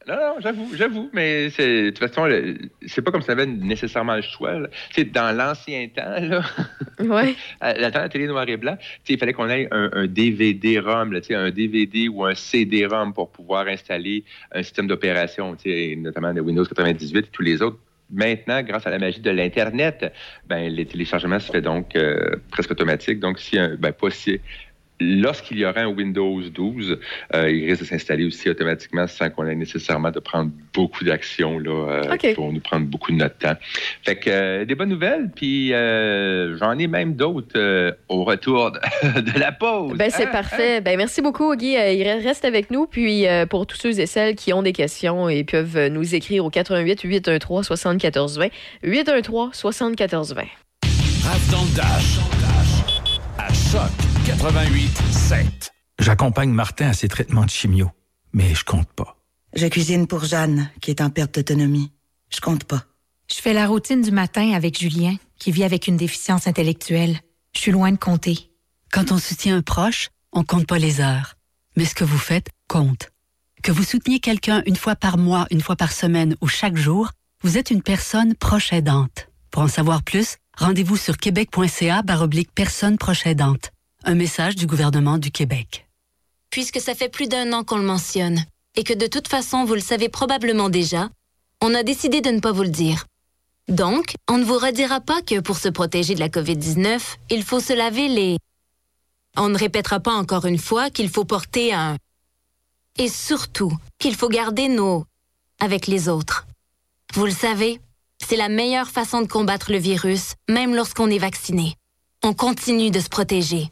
Non, non, j'avoue, j'avoue, mais de toute façon, c'est pas comme on avait nécessairement le choix. sais, dans l'ancien temps, là, Ouais. à la télé noir et blanc, il fallait qu'on ait un, un DVD-ROM, un DVD ou un CD-ROM pour pouvoir installer un système d'opération, notamment de Windows 98 et tous les autres. Maintenant, grâce à la magie de l'Internet, ben, les téléchargements se fait donc euh, presque automatique. Donc, si un, ben, pas si, lorsqu'il y aura un Windows 12, euh, il risque de s'installer aussi automatiquement sans qu'on ait nécessairement de prendre beaucoup d'actions là, euh, nous prendre beaucoup de notre temps. Fait que euh, des bonnes nouvelles, puis euh, j'en ai même d'autres euh, au retour de, de la pause. Ben, c'est Hein? parfait. Ben, merci beaucoup, Guy. Il reste avec nous. Puis, euh, pour tous ceux et celles qui ont des questions, ils peuvent nous écrire au 88 813 74 20. 813 74 20. Raph dans le Dash. À Choc 88 7. J'accompagne Martin à ses traitements de chimio, mais je compte pas. Je cuisine pour Jeanne, qui est en perte d'autonomie. Je compte pas. Je fais la routine du matin avec Julien, qui vit avec une déficience intellectuelle. Je suis loin de compter. Quand on soutient un proche, on compte pas les heures. Mais ce que vous faites compte. Que vous souteniez quelqu'un une fois par mois, une fois par semaine ou chaque jour, vous êtes une personne proche aidante. Pour en savoir plus, rendez-vous sur québec.ca baroblique personne proche aidante. Un message du gouvernement du Québec. Puisque ça fait plus d'un an qu'on le mentionne, et que de toute façon vous le savez probablement déjà, on a décidé de ne pas vous le dire. Donc, on ne vous redira pas que pour se protéger de la COVID-19, il faut se laver les... On ne répétera pas encore une fois qu'il faut porter un... Et surtout, qu'il faut garder nos... avec les autres. Vous le savez, c'est la meilleure façon de combattre le virus, même lorsqu'on est vacciné. On continue de se protéger.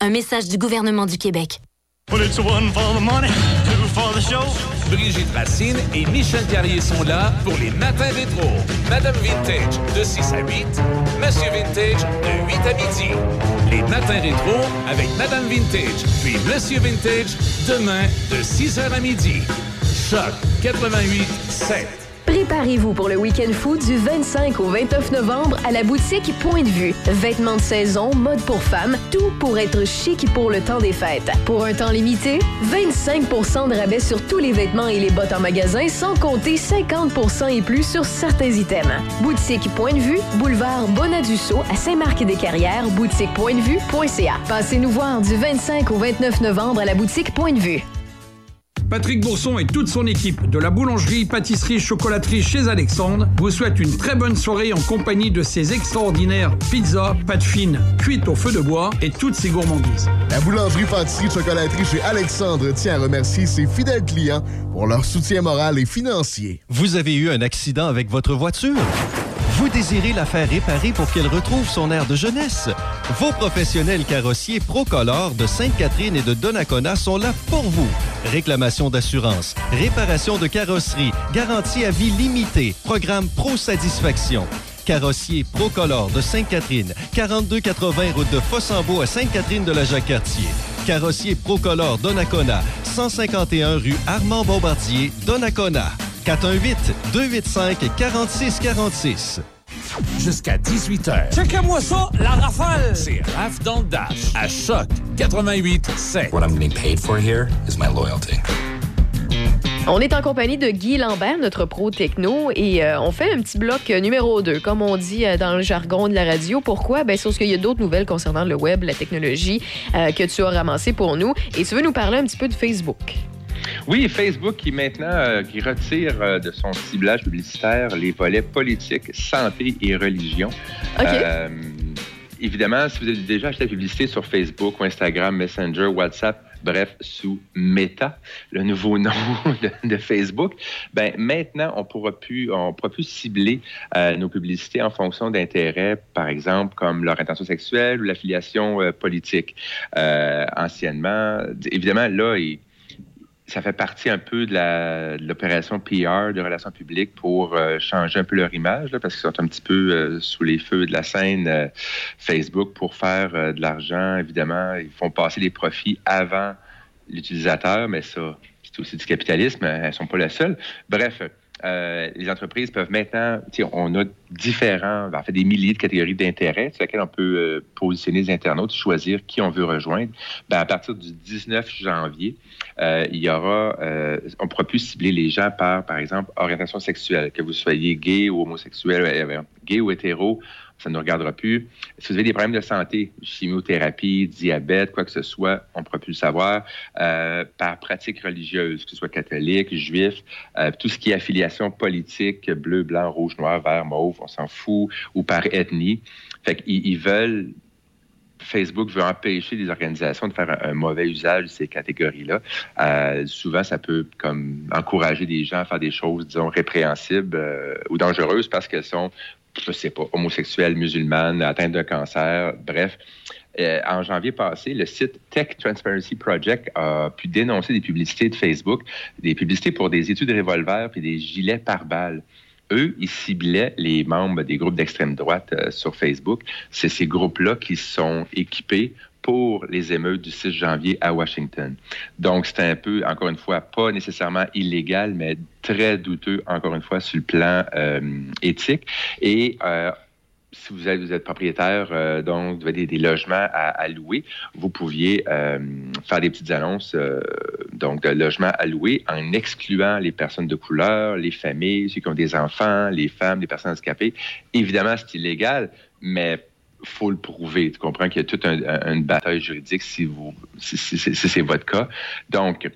Un message du gouvernement du Québec. Brigitte Racine et Michel Carrier sont là pour les matins rétro. Madame Vintage de 6 à 8, Monsieur Vintage de 8 à midi. Les Matin rétro avec Madame Vintage, puis Monsieur Vintage, demain de 6h à midi. Choc 88 7. Préparez-vous pour le week-end food du 25 au 29 novembre à la boutique Point de Vue. Vêtements de saison, mode pour femmes, tout pour être chic pour le temps des fêtes. Pour un temps limité, 25% de rabais sur tous les vêtements et les bottes en magasin, sans compter 50% et plus sur certains items. Boutique Point de Vue, boulevard Bonadusseau à Saint-Marc-des-Carrières, boutiquepointdevue.ca. Passez nous voir du 25 au 29 novembre à la boutique Point de Vue. Patrick Bourson et toute son équipe de la boulangerie, pâtisserie, chocolaterie chez Alexandre vous souhaitent une très bonne soirée en compagnie de ces extraordinaires pizzas, pâtes fines, cuites au feu de bois et toutes ces gourmandises. La boulangerie, pâtisserie, chocolaterie chez Alexandre tient à remercier ses fidèles clients pour leur soutien moral et financier. Vous avez eu un accident avec votre voiture? Vous désirez la faire réparer pour qu'elle retrouve son air de jeunesse? Vos professionnels carrossiers Procolor de Sainte-Catherine et de Donnacona sont là pour vous. Réclamation d'assurance, réparation de carrosserie, garantie à vie limitée, programme Pro Satisfaction. Carrossier Procolor de Sainte-Catherine, 4280 route de Fossambeau à Sainte-Catherine de la Jacques-Cartier. Carrossier Procolor Donnacona, 151 rue Armand Bombardier, Donnacona. 418-285-4646. Jusqu'à 18h. Checkez-moi ça, la rafale! C'est Raph dans le Dash à Choc 88 7. What I'm getting paid for here is my loyalty. On est en compagnie de Guy Lambert, notre pro techno, et euh, on fait un petit bloc euh, numéro 2, comme on dit euh, dans le jargon de la radio. Pourquoi? Ben, c'est parce qu'il y a d'autres nouvelles concernant le web, la technologie euh, que tu as ramassées pour nous. Et tu veux nous parler un petit peu de Facebook. Oui, Facebook qui maintenant euh, qui retire euh, de son ciblage publicitaire les volets politique, santé et religion. Euh, évidemment, si vous avez déjà acheté la publicité sur Facebook ou Instagram, Messenger, WhatsApp, bref, sous Meta, le nouveau nom de, de Facebook, ben maintenant on pourra plus on pourra plus cibler euh, nos publicités en fonction d'intérêts, par exemple comme leur intention sexuelle ou l'affiliation euh, politique. Euh, anciennement, évidemment là, il, ça fait partie un peu de l'opération PR de relations publiques pour euh, changer un peu leur image, parce qu'ils sont un petit peu euh, sous les feux de la scène euh, Facebook pour faire de l'argent. Évidemment, ils font passer les profits avant l'utilisateur, mais ça, c'est aussi du capitalisme. Elles sont pas les seules. Bref. Euh, les entreprises peuvent maintenant, on a différents, en fait, des milliers de catégories d'intérêts sur lesquelles on peut euh, positionner les internautes, choisir qui on veut rejoindre. Ben, à partir du 19 janvier, euh, il y aura, euh, on pourra plus cibler les gens par, par exemple, orientation sexuelle, que vous soyez gay ou homosexuel, euh, gay ou hétéro, ça ne nous regardera plus. Si vous avez des problèmes de santé, chimiothérapie, diabète, quoi que ce soit, on ne pourra plus le savoir. Euh, par pratique religieuse, que ce soit catholique, juif, euh, tout ce qui est affiliation politique, bleu, blanc, rouge, noir, vert, mauve, on s'en fout, ou par ethnie. Fait qu'ils ils veulent Facebook veut empêcher les organisations de faire un, mauvais usage de ces catégories-là. Euh, souvent, ça peut comme encourager des gens à faire des choses, disons, répréhensibles ou dangereuses parce qu'elles sont, je sais pas, homosexuelles, musulmanes, atteintes d'un cancer, bref. Euh, en janvier passé, le site Tech Transparency Project a pu dénoncer des publicités de Facebook, des publicités pour des études de revolver puis des gilets par balles eux, ils ciblaient les membres des groupes d'extrême droite euh, sur Facebook. C'est ces groupes-là qui sont équipés pour les émeutes du 6 janvier à Washington. Donc, c'était un peu, encore une fois, pas nécessairement illégal, mais très douteux, encore une fois, sur le plan euh, éthique. Et euh, si vous êtes, propriétaire euh, donc vous avez des, logements à, à louer, vous pouviez euh, faire des petites annonces euh, donc de logements à louer en excluant les personnes de couleur, les familles, ceux qui ont des enfants, les femmes, les personnes handicapées. Évidemment, c'est illégal, mais faut le prouver. Tu comprends qu'il y a toute un- un- une bataille juridique si vous si c'est votre cas. Donc,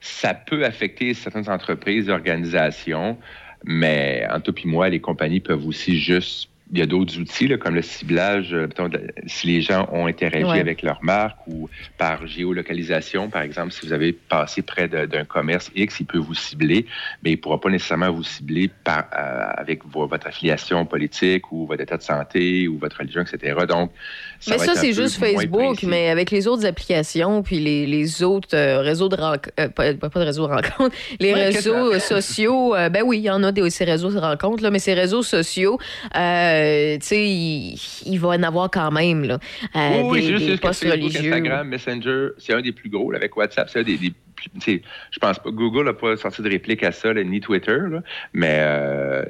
ça peut affecter certaines entreprises, organisations, mais en tout puis moi, les compagnies peuvent aussi juste. Il y a d'autres outils, là, comme le ciblage, euh, mettons, si les gens ont interagi Ouais. avec leur marque ou par géolocalisation, par exemple, si vous avez passé près d'un commerce X, il peut vous cibler, mais il ne pourra pas nécessairement vous cibler par, euh, avec vo- votre affiliation politique ou votre état de santé ou votre religion, etc. Donc, ça mais ça, c'est juste Facebook, mais avec les autres applications, puis les, les autres euh, réseaux de rencontres, pas, pas de réseaux de rencontres, les Ouais, réseaux sociaux, euh, ben oui, il y en a des, ces réseaux de rencontres, là, mais ces réseaux sociaux, euh, euh, tu sais, il, il va en avoir quand même, là. euh, oui, des, c'est religieux. Instagram, Messenger, c'est un des plus gros. là, avec WhatsApp, c'est un des, des plus- tu sais, je pense pas. Google n'a pas sorti de réplique à ça, là, ni Twitter, là, mais euh,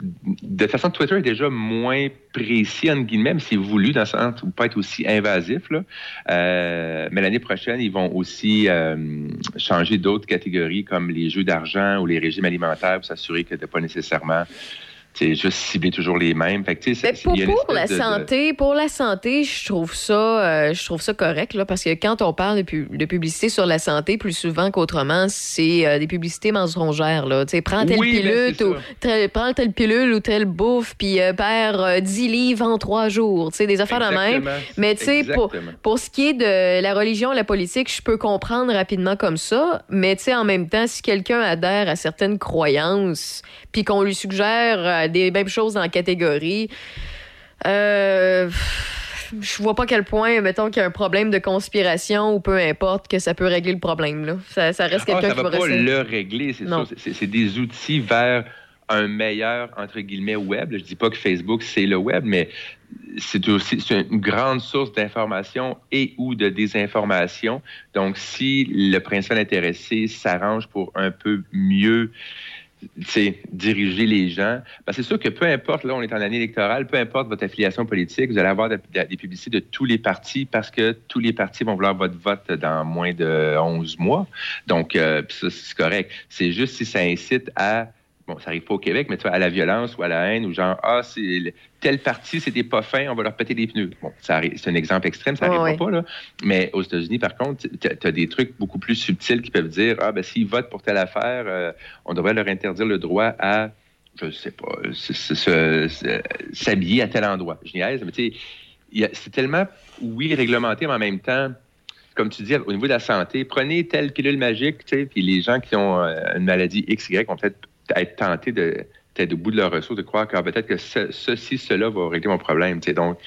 de toute façon, Twitter est déjà moins précis, entre guillemets, même s'il est voulu, dans le sens où pas être aussi invasif. Là. Euh, mais l'année prochaine, ils vont aussi euh, changer d'autres catégories comme les jeux d'argent ou les régimes alimentaires pour s'assurer que tu pas nécessairement c'est juste cibler toujours les mêmes. Fait que, Mais pour, la de- santé, pour la santé, je trouve ça, euh, je trouve ça correct là, parce que quand on parle de, pu- de publicité sur la santé, plus souvent qu'autrement, c'est euh, des publicités mensongères là. Prends telle Oui, ben, pilule ou ça. tel- prends telle pilule ou telle bouffe, puis euh, perds euh, 10 livres en trois jours. Des affaires de même. Mais pour, pour ce qui est de la religion, la politique, je peux comprendre rapidement comme ça. Mais en même temps, si quelqu'un adhère à certaines croyances, puis qu'on lui suggère euh, des mêmes choses dans la catégorie, euh, je vois pas à quel point, mettons qu'il y a un problème de conspiration ou peu importe, que ça peut régler le problème. Là. Ça, ça reste Ah, quelqu'un ça qui va pas rester. le régler, c'est sûr. C'est- des outils vers un meilleur, entre guillemets, web. Je dis pas que Facebook, c'est le web, mais c'est aussi une grande source d'information et ou de désinformation. Donc, si le principal intéressé s'arrange pour un peu mieux diriger les gens. Que c'est sûr que peu importe, là, on est en année électorale, peu importe votre affiliation politique, vous allez avoir de- de- des publicités de tous les partis parce que tous les partis vont vouloir votre vote dans moins de 11 mois. Donc, euh, ça, c'est correct. C'est juste si ça incite à, bon, ça arrive pas au Québec, mais tu vois, à la violence ou à la haine ou genre, ah, c'est le- tel parti, c'était pas fin, on va leur péter des pneus. Bon, c'est un exemple extrême, ça n'arrivera pas, là. Mais aux États-Unis, par contre, tu as des trucs beaucoup plus subtils qui peuvent dire, ah, ben, s'ils votent pour telle affaire, euh, on devrait leur interdire le droit à, je sais pas, se- s'habiller à tel endroit. Je niaise, mais tu sais, c'est tellement, oui, réglementé, mais en même temps, comme tu dis, au niveau de la santé, prenez telle pilule magique, tu sais, puis les gens qui ont euh, une maladie XY vont peut-être être tentés de peut-être au bout de leur ressource de croire que ah, peut-être que ce- ceci, cela va régler mon problème. Donc,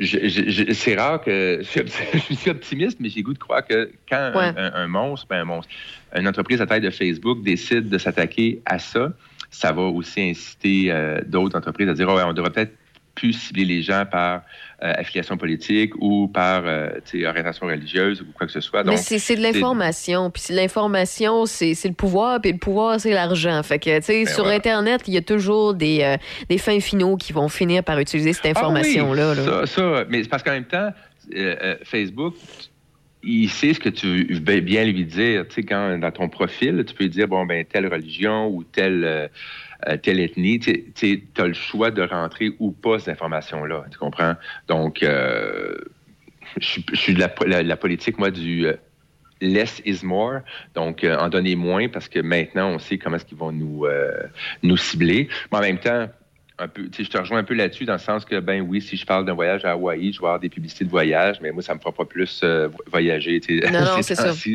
c'est rare que je suis optimiste, mais j'ai goût de croire que quand un- Ouais. un, un monstre, ben un monstre, une entreprise à taille de Facebook décide de s'attaquer à ça, ça va aussi inciter euh, d'autres entreprises à dire oh, ouais, on devrait peut-être plus cibler les gens par affiliation politique ou par euh, orientation religieuse ou quoi que ce soit. Mais Donc, c'est c'est de l'information. Puis l'information, c'est le pouvoir, puis le pouvoir, c'est l'argent. Fait que, tu sais, Ben sur. Internet, il y a toujours des, euh, des fins finaux qui vont finir par utiliser cette Ah oui, information-là. là. Ça, ça, mais c'est parce qu'en même temps, euh, euh, Facebook, il sait ce que tu veux bien lui dire. Tu sais, quand dans ton profil, tu peux lui dire, bon, ben, telle religion ou telle, euh, telle ethnie, tu as le choix de rentrer ou pas cette information-là. Tu comprends? Donc, euh, je suis- de la, la- la politique, moi, du euh, less is more. Donc, en donner moins parce que maintenant, on sait comment est-ce qu'ils vont nous, nous cibler. Mais en même temps, un peu, je te rejoins un peu là-dessus dans le sens que, ben oui, si je parle d'un voyage à Hawaï, je vais avoir des publicités de voyage, mais moi, ça me fera pas plus euh, voyager. Non, non,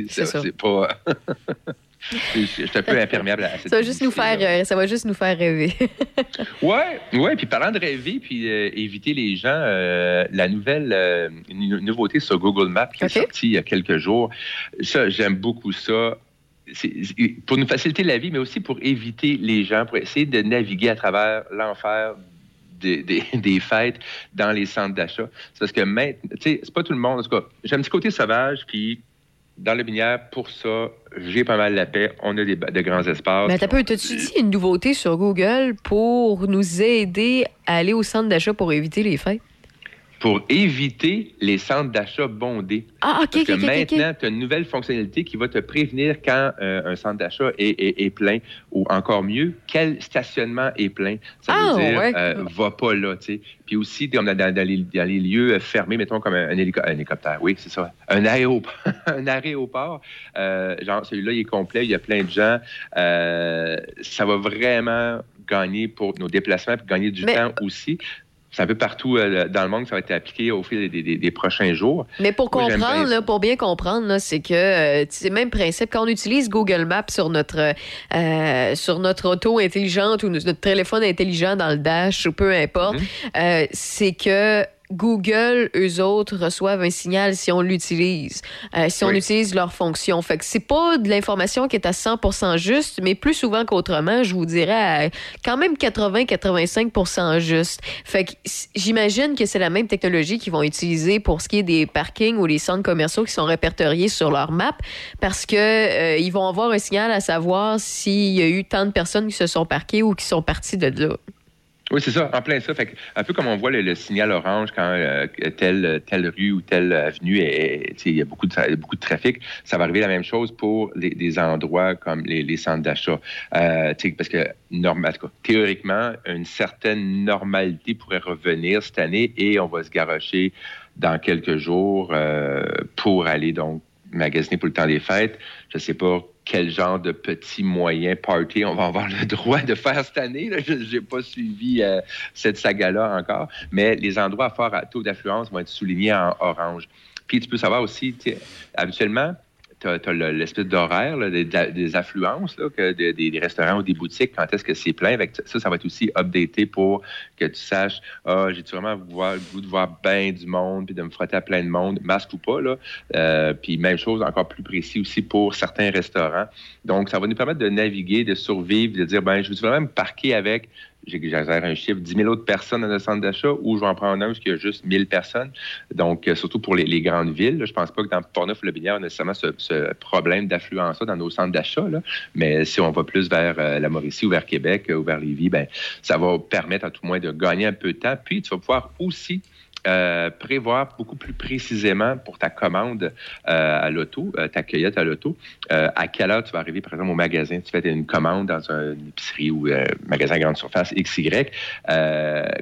C'est ça. C'est pas. je suis un peu imperméable à cette Ça va juste nous faire, euh, ça va juste nous faire rêver. Ouais, ouais. Puis parlant de rêver, puis euh, éviter les gens, euh, la nouvelle nouveauté sur Google Maps qui est sortie il y a quelques jours, ça, j'aime beaucoup ça. C'est- c'est pour nous faciliter la vie, mais aussi pour éviter les gens, pour essayer de naviguer à travers l'enfer des, des- des fêtes dans les centres d'achat. C'est parce que maintenant, tu sais, c'est pas tout le monde. En tout cas, j'ai un petit côté sauvage, puis dans le binière, pour ça, j'ai pas mal la paix. On a des, de grands espaces. Mais t'as peu, t'as-tu dit une nouveauté sur Google pour nous aider à aller au centre d'achat pour éviter les fêtes? Pour éviter les centres d'achat bondés. Ah, OK, Parce que maintenant, tu as une nouvelle fonctionnalité qui va te prévenir quand euh, un centre d'achat est, est- est plein ou encore mieux, quel stationnement est plein. Ça Ah, veut dire, ouais. euh, va pas là, tu sais. Puis aussi, comme dans, dans- dans les, dans les lieux fermés, mettons comme un, un hélico- un hélicoptère, oui, c'est ça, un aéroport, un aéroport, euh, genre celui-là, il est complet, il y a plein de gens. Euh, ça va vraiment gagner pour nos déplacements, puis gagner du Mais- temps aussi. C'est un peu partout euh, dans le monde que ça va être appliqué au fil des, des- des prochains jours. Mais pour Moi, comprendre, là, pour bien comprendre, c'est que euh, c'est le même principe. Quand on utilise Google Maps sur notre euh, sur notre auto intelligente ou notre téléphone intelligent dans le dash ou peu importe, euh, c'est que Google, eux autres, reçoivent un signal si on l'utilise, euh, si on utilise leur fonction. Fait que c'est pas de l'information qui est à 100% juste, mais plus souvent qu'autrement, je vous dirais à quand même 80-85% juste. Fait que j'imagine que c'est la même technologie qu'ils vont utiliser pour ce qui est des parkings ou les centres commerciaux qui sont répertoriés sur leur map, parce que euh, ils vont avoir un signal à savoir s'il y a eu tant de personnes qui se sont parquées ou qui sont parties de là. Oui, c'est ça, en plein ça. Fait un peu comme on voit le, le signal orange quand euh, telle, telle rue ou telle avenue, il y a beaucoup de, beaucoup de trafic, ça va arriver la même chose pour les, des endroits comme les, les centres d'achat. Euh, parce que, normal, théoriquement, une certaine normalité pourrait revenir cette année et on va se garocher dans quelques jours euh, pour aller donc magasiner pour le temps des fêtes. Je ne sais pas quel genre de petit moyen party on va avoir le droit de faire cette année. Je n'ai pas suivi euh, cette saga-là encore, mais les endroits à à taux d'affluence vont être soulignés en orange. Puis tu peux savoir aussi, habituellement, tu as, l'espèce d'horaire des, affluences là, que des, restaurants ou des boutiques, quand est-ce que c'est plein? Avec ça, ça va être aussi updaté pour que tu saches, ah, j'ai-tu vraiment le goût de voir bien du monde, puis de me frotter à plein de monde, masque ou pas. Là? Euh, puis même chose, encore plus précis aussi pour certains restaurants. Donc, ça va nous permettre de naviguer, de survivre, de dire, ben, je veux vraiment me parquer avec, j'exagère un chiffre, 10 000 autres personnes dans le centre d'achat ou je vais en prendre un où il y a juste 1000 personnes. Donc, euh, surtout pour les, grandes villes. là. Je pense pas que dans Portneuf le Binière, on a nécessairement ce, problème d'affluence dans nos centres d'achat. Mais si on va plus vers euh, la Mauricie ou vers Québec euh, ou vers Lévis, ben, ça va permettre à tout moins de gagner un peu de temps. Puis, tu vas pouvoir aussi euh, prévoir beaucoup plus précisément pour ta commande euh, à l'auto, euh, ta cueillette à l'auto, à quelle heure tu vas arriver, par exemple, au magasin. Tu fais une commande dans un- une épicerie ou un magasin à grande surface XY.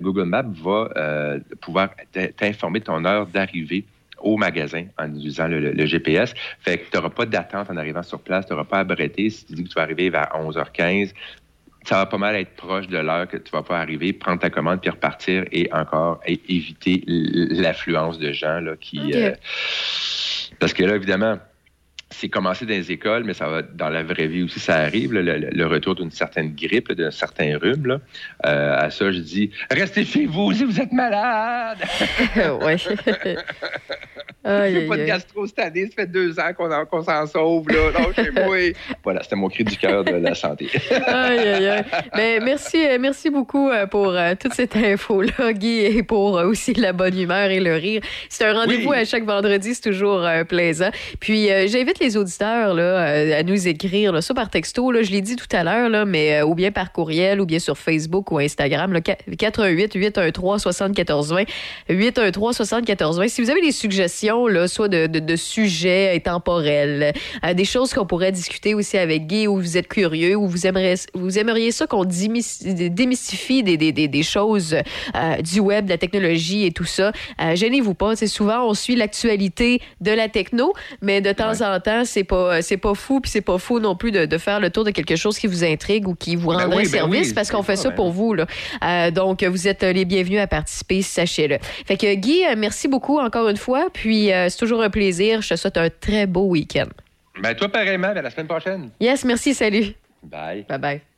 Google Maps va pouvoir t'informer de ton heure d'arrivée au magasin en utilisant le, le- le GPS. Fait que tu n'auras pas d'attente en arrivant sur place, tu n'auras pas à bretter. Si tu dis que tu vas arriver vers 11h15, ça va pas mal être proche de l'heure que tu vas pas arriver, prendre ta commande puis repartir et encore éviter l'affluence de gens là, qui. Euh, parce que là, évidemment, c'est commencé dans les écoles, mais ça va dans la vraie vie aussi, ça arrive, là, le, retour d'une certaine grippe, d'un certain rhume. Là. Euh, à ça, je dis restez chez vous si vous êtes malade. Je aïe, pas de gastro cette année, ça fait deux ans qu'on en- qu'on s'en sauve. Là. Non, chez moi. Voilà, c'était mon cri du cœur de la santé. Aïe, aïe, aïe. Ben, merci, euh, merci beaucoup euh, pour euh, toute cette info-là, Guy, et pour euh, aussi la bonne humeur et le rire. C'est un rendez-vous Oui. à chaque vendredi, c'est toujours plaisant. Puis, euh, j'invite les auditeurs là, euh, à nous écrire, là, ça par texto, là, je l'ai dit tout à l'heure, mais euh, ou bien par courriel, ou bien sur Facebook ou Instagram, là, 418 813 7420 813 7420 Si vous avez des suggestions, là, soit de, de, de sujets intemporels, euh, des choses qu'on pourrait discuter aussi avec Guy, ou vous êtes curieux, ou vous aimeriez, vous aimeriez ça qu'on démys- démystifie des, des, des, des choses euh, du web, de la technologie et tout ça, gênez-vous pas. Souvent, on suit l'actualité de la techno, mais de temps en temps, c'est pas, c'est pas fou, puis c'est pas fou non plus de, de faire le tour de quelque chose qui vous intrigue ou qui vous Ben rendrait oui, ben service, oui, parce qu'on fait ça, ben pour vous. Là. Euh, donc, vous êtes les bienvenus à participer, sachez-le. Fait que Guy, euh, merci beaucoup encore une fois, puis euh, c'est toujours un plaisir. Je te souhaite un très beau week-end. Ben, toi, pareillement, ben, à la semaine prochaine. Yes, merci, salut. Bye. Bye bye.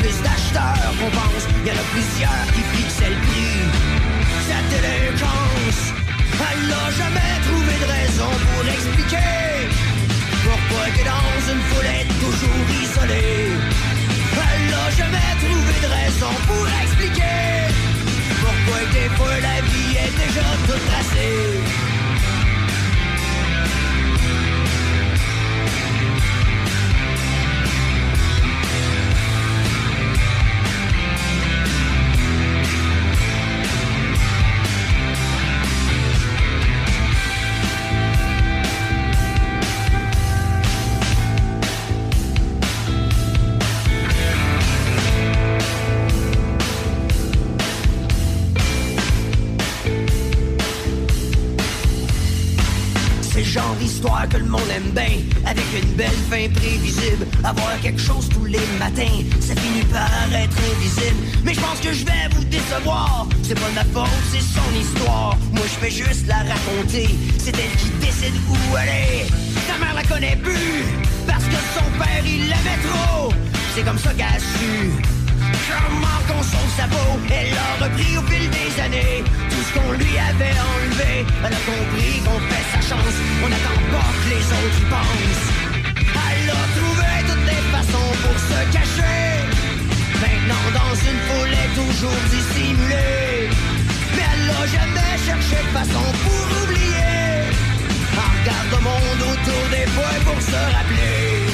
Plus d'acheteurs qu'on pense. Y en a plusieurs qui fixent le prix. Cette délinquance, elle n'a jamais trouvé de raison pour expliquer pourquoi que dans une foule est toujours isolée. Elle n'a jamais trouvé de raison pour expliquer pourquoi des fois la vie est déjà toute tracée. Le monde aime bien. Avec une belle fin prévisible. Avoir quelque chose tous les matins Ça finit par être invisible. Mais je pense que je vais vous décevoir. C'est pas de ma faute, c'est son histoire. Moi je fais juste la raconter. C'est elle qui décide où aller Ta mère la connaît plus Parce que son père il l'aimait trop. C'est comme ça qu'elle a su Comment qu'on sauve sa peau Elle a repris au fil des années. Tout ce qu'on lui avait enlevé Elle a compris qu'on fait sa chance. On n'attend pas que les autres y pensent. Elle a trouvé toutes les façons pour se cacher. Maintenant dans une foule est toujours dissimulée. Mais elle a jamais cherché de façon pour oublier. Elle regarde le monde autour des fois pour se rappeler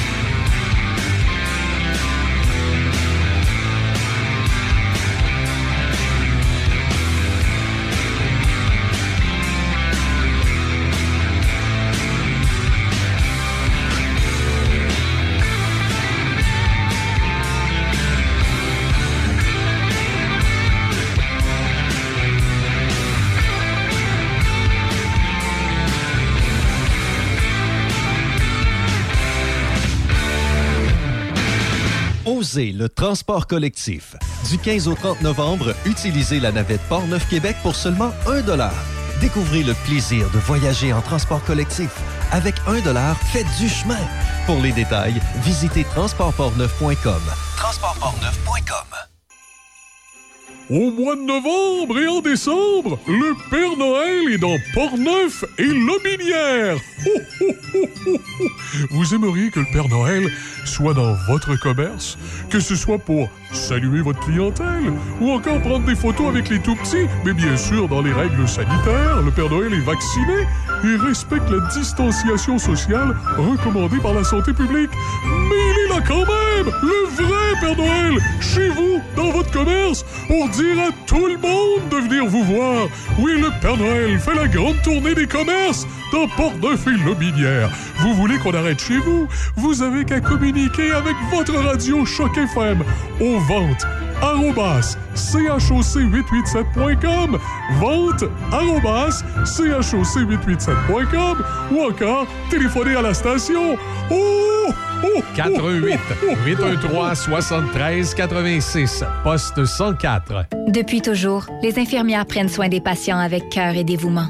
Osez le transport collectif. Du 15 au 30 novembre, utilisez la navette Port-Neuf-Québec pour seulement 1 Découvrez le plaisir de voyager en transport collectif. Avec 1 faites du chemin. Pour les détails, visitez transportportneuf.com. Transportportneuf.com. Au mois de novembre et en décembre, le Père Noël est dans Port-Neuf et Lobinière. Vous aimeriez que le Père Noël soit dans votre commerce, que ce soit pour saluer votre clientèle ou encore prendre des photos avec les tout-petits, mais bien sûr dans les règles sanitaires, le Père Noël est vacciné et respecte la distanciation sociale recommandée par la santé publique. Mais il est là quand même, le vrai Père Noël, chez vous, dans votre commerce, pour dire à tout le monde de venir vous voir. Oui, le Père Noël fait la grande tournée des commerces dans Port-Neuf et Lobinière. Vous voulez qu'on arrête chez vous? Vous avez qu'à communiquer avec votre radio Choc FM aux ventes arrobas choc887.com vente arrobas choc887.com ou encore téléphoner à la station. Oh! 88 813 73 86 poste 104. Depuis toujours, les infirmières prennent soin des patients avec cœur et dévouement.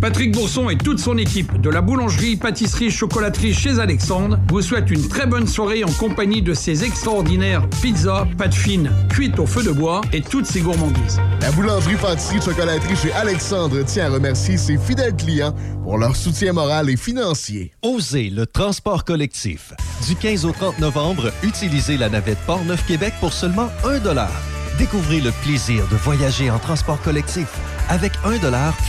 Patrick Bourson et toute son équipe de la boulangerie, pâtisserie, chocolaterie chez Alexandre vous souhaitent une très bonne soirée en compagnie de ses extraordinaires pizzas, pâtes fines, cuites au feu de bois et toutes ses gourmandises. La boulangerie, pâtisserie, chocolaterie chez Alexandre tient à remercier ses fidèles clients pour leur soutien moral et financier. Osez le transport collectif. Du 15 au 30 novembre, utilisez la navette Port-Neuf-Québec pour seulement 1 Découvrez le plaisir de voyager en transport collectif. Avec 1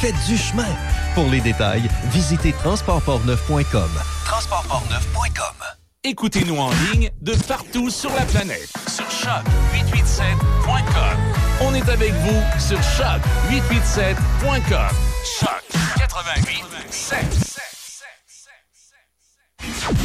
faites du chemin. Pour les détails, visitez transportportneuf.com. Transportportneuf.com. Écoutez-nous en ligne de partout sur la planète. Sur choc887.com. On est avec vous sur choc887.com. Choc 88.7.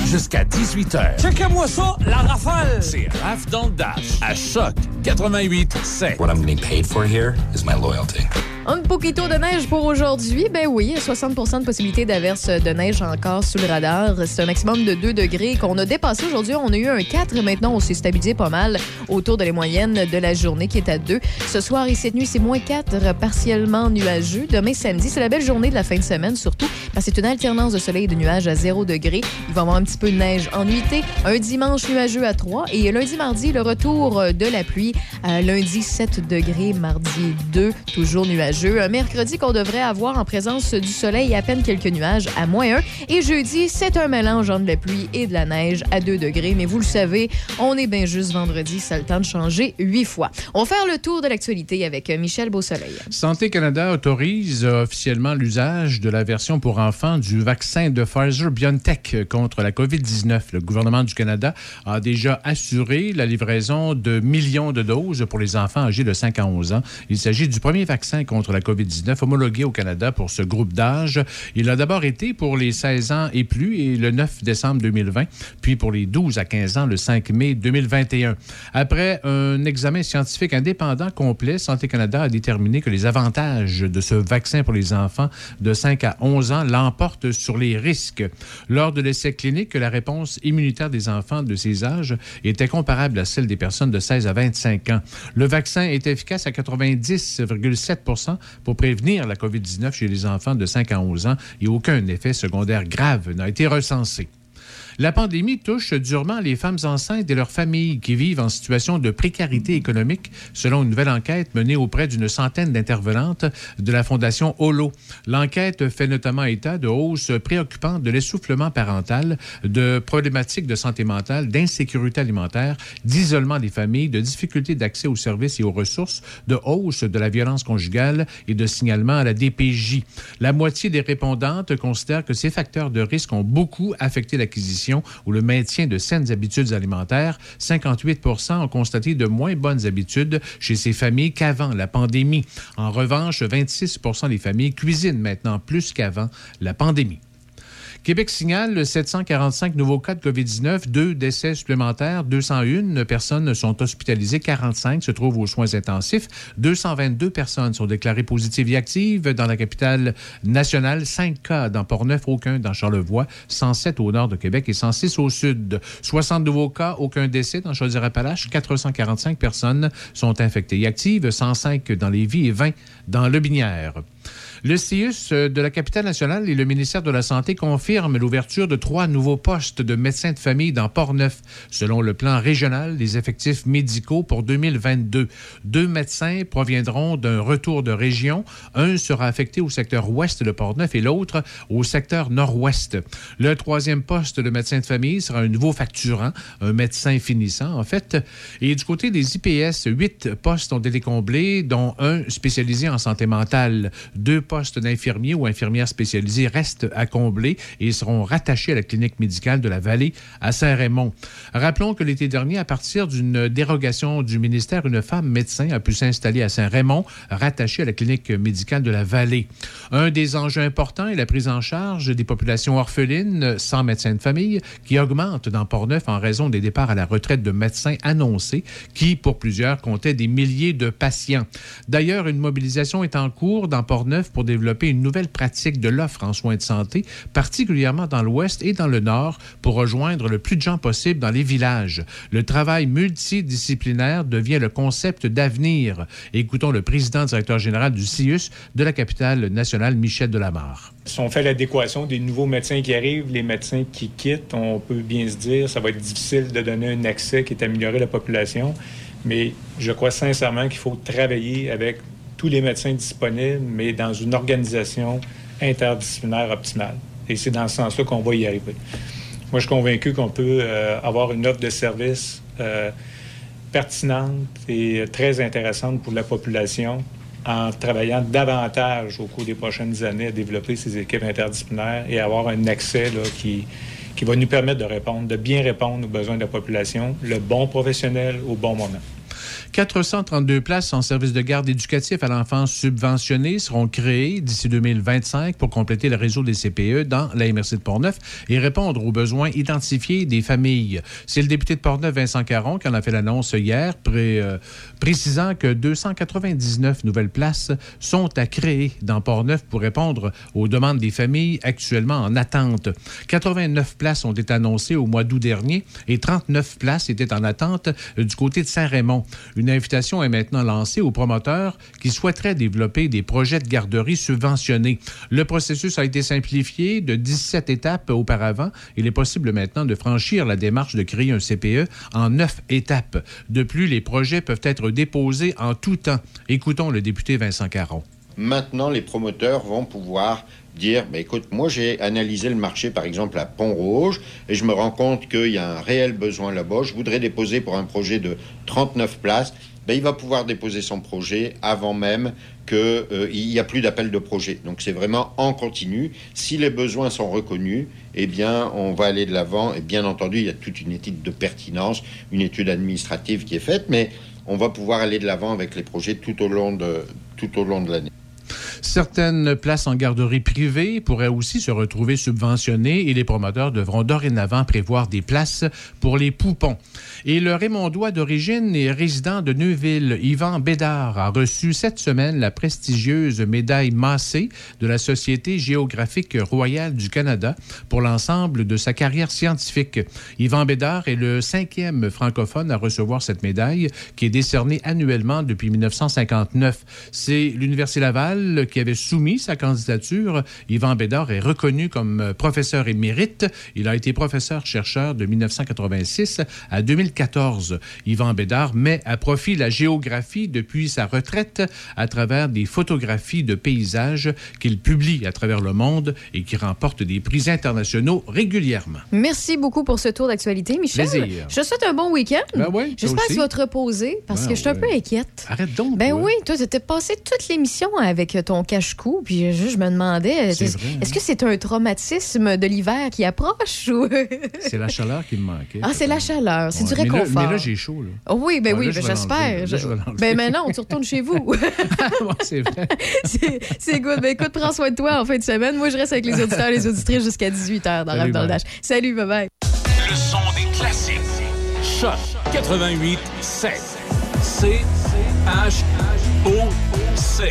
Jusqu'à 18h. Checkez-moi ça, la rafale! C'est Raf dans le Dash à Choc 88 What I'm getting paid for here is my loyalty. Un poquito de neige pour aujourd'hui. Ben oui, 60 de possibilité d'averse de neige encore sous le radar. C'est un maximum de 2 degrés qu'on a dépassé aujourd'hui. On a eu un 4. Maintenant, on s'est stabilisé pas mal autour de les moyennes de la journée qui est à 2. Ce soir et cette nuit, c'est moins 4, partiellement nuageux. Demain, samedi, c'est la belle journée de la fin de semaine, surtout parce que c'est une alternance de soleil et de nuages à 0 degré. Il va y avoir un petit peu de neige en nuitée. Un dimanche nuageux à 3. Et lundi, mardi, le retour de la pluie. lundi, 7 degrés. Mardi, 2, toujours nuageux. Un mercredi qu'on devrait avoir en présence du soleil à peine quelques nuages à moins 1. Et jeudi, c'est un mélange entre la pluie et de la neige à 2 degrés. Mais vous le savez, on est bien juste vendredi. Ça a le temps de changer huit fois. On va faire le tour de l'actualité avec Michel Beausoleil. Santé Canada autorise officiellement l'usage de la version pour enfants du vaccin de Pfizer-BioNTech contre la COVID-19. Le gouvernement du Canada a déjà assuré la livraison de millions de doses pour les enfants âgés de 5 à 11 ans. Il s'agit du premier vaccin contre la COVID-19 homologué au Canada pour ce groupe d'âge. Il a d'abord été pour les 16 ans et plus le 9 décembre 2020, puis pour les 12 à 15 ans le 5 mai 2021. Après un examen scientifique indépendant complet, Santé Canada a déterminé que les avantages de ce vaccin pour les enfants de 5 à 11 ans l'emportent sur les risques. Lors de l'essai clinique, la réponse immunitaire des enfants de ces âges était comparable à celle des personnes de 16 à 25 ans. Le vaccin est efficace à 90,7% pour prévenir la COVID-19 chez les enfants de 5 à 11 ans et aucun effet secondaire grave n'a été recensé. La pandémie touche durement les femmes enceintes et leurs familles qui vivent en situation de précarité économique, selon une nouvelle enquête menée auprès d'une centaine d'intervenantes de la Fondation Holo. L'enquête fait notamment état de hausses préoccupantes de l'essoufflement parental, de problématiques de santé mentale, d'insécurité alimentaire, d'isolement des familles, de difficultés d'accès aux services et aux ressources, de hausse de la violence conjugale et de signalement à la DPJ. La moitié des répondantes considèrent que ces facteurs de risque ont beaucoup affecté l'acquisition ou le maintien de saines habitudes alimentaires, 58 ont constaté de moins bonnes habitudes chez ces familles qu'avant la pandémie. En revanche, 26% des familles cuisinent maintenant plus qu'avant la pandémie. Québec signale 745 nouveaux cas de COVID-19, deux décès supplémentaires, 201 personnes sont hospitalisées, 45 se trouvent aux soins intensifs, 222 personnes sont déclarées positives et actives dans la capitale nationale, 5 cas dans Port-Neuf, aucun dans Charlevoix, 107 au nord de Québec et 106 au sud. 60 nouveaux cas, aucun décès dans Chaudière-Appalaches, 445 personnes sont infectées et actives, 105 dans Lévis et 20 dans Le Binière. Le CIUS de la capitale nationale et le ministère de la Santé confirment l'ouverture de trois nouveaux postes de médecins de famille dans Port-Neuf, selon le plan régional des effectifs médicaux pour 2022. Deux médecins proviendront d'un retour de région. Un sera affecté au secteur ouest de Port-Neuf et l'autre au secteur nord-ouest. Le troisième poste de médecin de famille sera un nouveau facturant, un médecin finissant, en fait. Et du côté des IPS, huit postes ont été comblés, dont un spécialisé en santé mentale. Deux d'infirmiers ou infirmières spécialisées restent à combler et seront rattachés à la clinique médicale de la Vallée à Saint-Raymond. Rappelons que l'été dernier, à partir d'une dérogation du ministère, une femme médecin a pu s'installer à Saint-Raymond, rattachée à la clinique médicale de la Vallée. Un des enjeux importants est la prise en charge des populations orphelines sans médecin de famille qui augmente dans Port-Neuf en raison des départs à la retraite de médecins annoncés qui, pour plusieurs, comptaient des milliers de patients. D'ailleurs, une mobilisation est en cours dans Port-Neuf pour développer une nouvelle pratique de l'offre en soins de santé, particulièrement dans l'ouest et dans le nord, pour rejoindre le plus de gens possible dans les villages. Le travail multidisciplinaire devient le concept d'avenir. Écoutons le président directeur général du CIUS de la capitale nationale, Michel Delamarre. Si on fait l'adéquation des nouveaux médecins qui arrivent, les médecins qui quittent, on peut bien se dire ça va être difficile de donner un accès qui est amélioré à la population. Mais je crois sincèrement qu'il faut travailler avec tous les médecins disponibles, mais dans une organisation interdisciplinaire optimale. Et c'est dans ce sens-là qu'on va y arriver. Moi, je suis convaincu qu'on peut euh, avoir une offre de service euh, pertinente et très intéressante pour la population en travaillant davantage au cours des prochaines années à développer ces équipes interdisciplinaires et avoir un accès qui va nous permettre de répondre, de bien répondre aux besoins de la population, le bon professionnel au bon moment. 432 places en service de garde éducatif à l'enfance subventionné seront créées d'ici 2025 pour compléter le réseau des CPE dans la MRC de Portneuf et répondre aux besoins identifiés des familles. C'est le député de Portneuf, Vincent Caron, qui en a fait l'annonce hier, euh, précisant que 299 nouvelles places sont à créer dans Portneuf pour répondre aux demandes des familles actuellement en attente. 89 places ont été annoncées au mois d'août dernier et 39 places étaient en attente du côté de Saint-Raymond. Une invitation est maintenant lancée aux promoteurs qui souhaiteraient développer des projets de garderie subventionnés. Le processus a été simplifié de 17 étapes auparavant. Il est possible maintenant de franchir la démarche de créer un CPE en neuf étapes. De plus, les projets peuvent être déposés en tout temps. Écoutons le député Vincent Caron. Maintenant, les promoteurs vont pouvoir dire, ben, écoute, moi j'ai analysé le marché par exemple à Pont-Rouge et je me rends compte qu'il y a un réel besoin là-bas. Je voudrais déposer pour un projet de 39 places. Ben, il va pouvoir déposer son projet avant même qu'il n'y a plus d'appel de projet. Donc c'est vraiment en continu. Si les besoins sont reconnus, eh bien on va aller de l'avant. Et bien entendu, il y a toute une étude de pertinence, une étude administrative qui est faite, mais on va pouvoir aller de l'avant avec les projets tout au long de, tout au long de l'année. Certaines places en garderie privée pourraient aussi se retrouver subventionnées et les promoteurs devront dorénavant prévoir des places pour les poupons. Et le Raymondois d'origine et résident de Neuville, Yvan Bédard, a reçu cette semaine la prestigieuse médaille Massé de la Société géographique royale du Canada pour l'ensemble de sa carrière scientifique. Yvan Bédard est le cinquième francophone à recevoir cette médaille qui est décernée annuellement depuis 1959. C'est l'Université Laval qui avait soumis sa candidature. Yvan Bédard est reconnu comme professeur émérite. Il a été professeur-chercheur de 1986 à 2014. Yvan Bédard met à profit la géographie depuis sa retraite à travers des photographies de paysages qu'il publie à travers le monde et qui remporte des prix internationaux régulièrement. Merci beaucoup pour ce tour d'actualité, Michel. Plaisir. Je te souhaite un bon week-end. Ben oui, toi J'espère que tu vas te reposer parce Ben que je suis un ouais. peu inquiète. Arrête donc. Ben oui, toi, tu étais passé toute l'émission avec ton cache-cou, puis je, je me demandais, est-ce hein? est-ce que c'est un traumatisme de l'hiver qui approche ou... C'est la chaleur qui me manquait. ah, c'est la chaleur, c'est Ouais, du là- réconfort. Mais là, j'ai chaud. Là. Oh oui, ben Ouais, oui, là, je ben j'espère. là. Là, je. Ben maintenant, tu retournes chez vous. C'est vrai. c'est good. Ben écoute, prends soin de toi en fin de semaine. Moi, je reste avec les auditeurs et les auditrices jusqu'à 18h dans Salut, Rap dans le. Dash. Salut, bye bye. Le son des classiques. Choc 88 7. C H O C.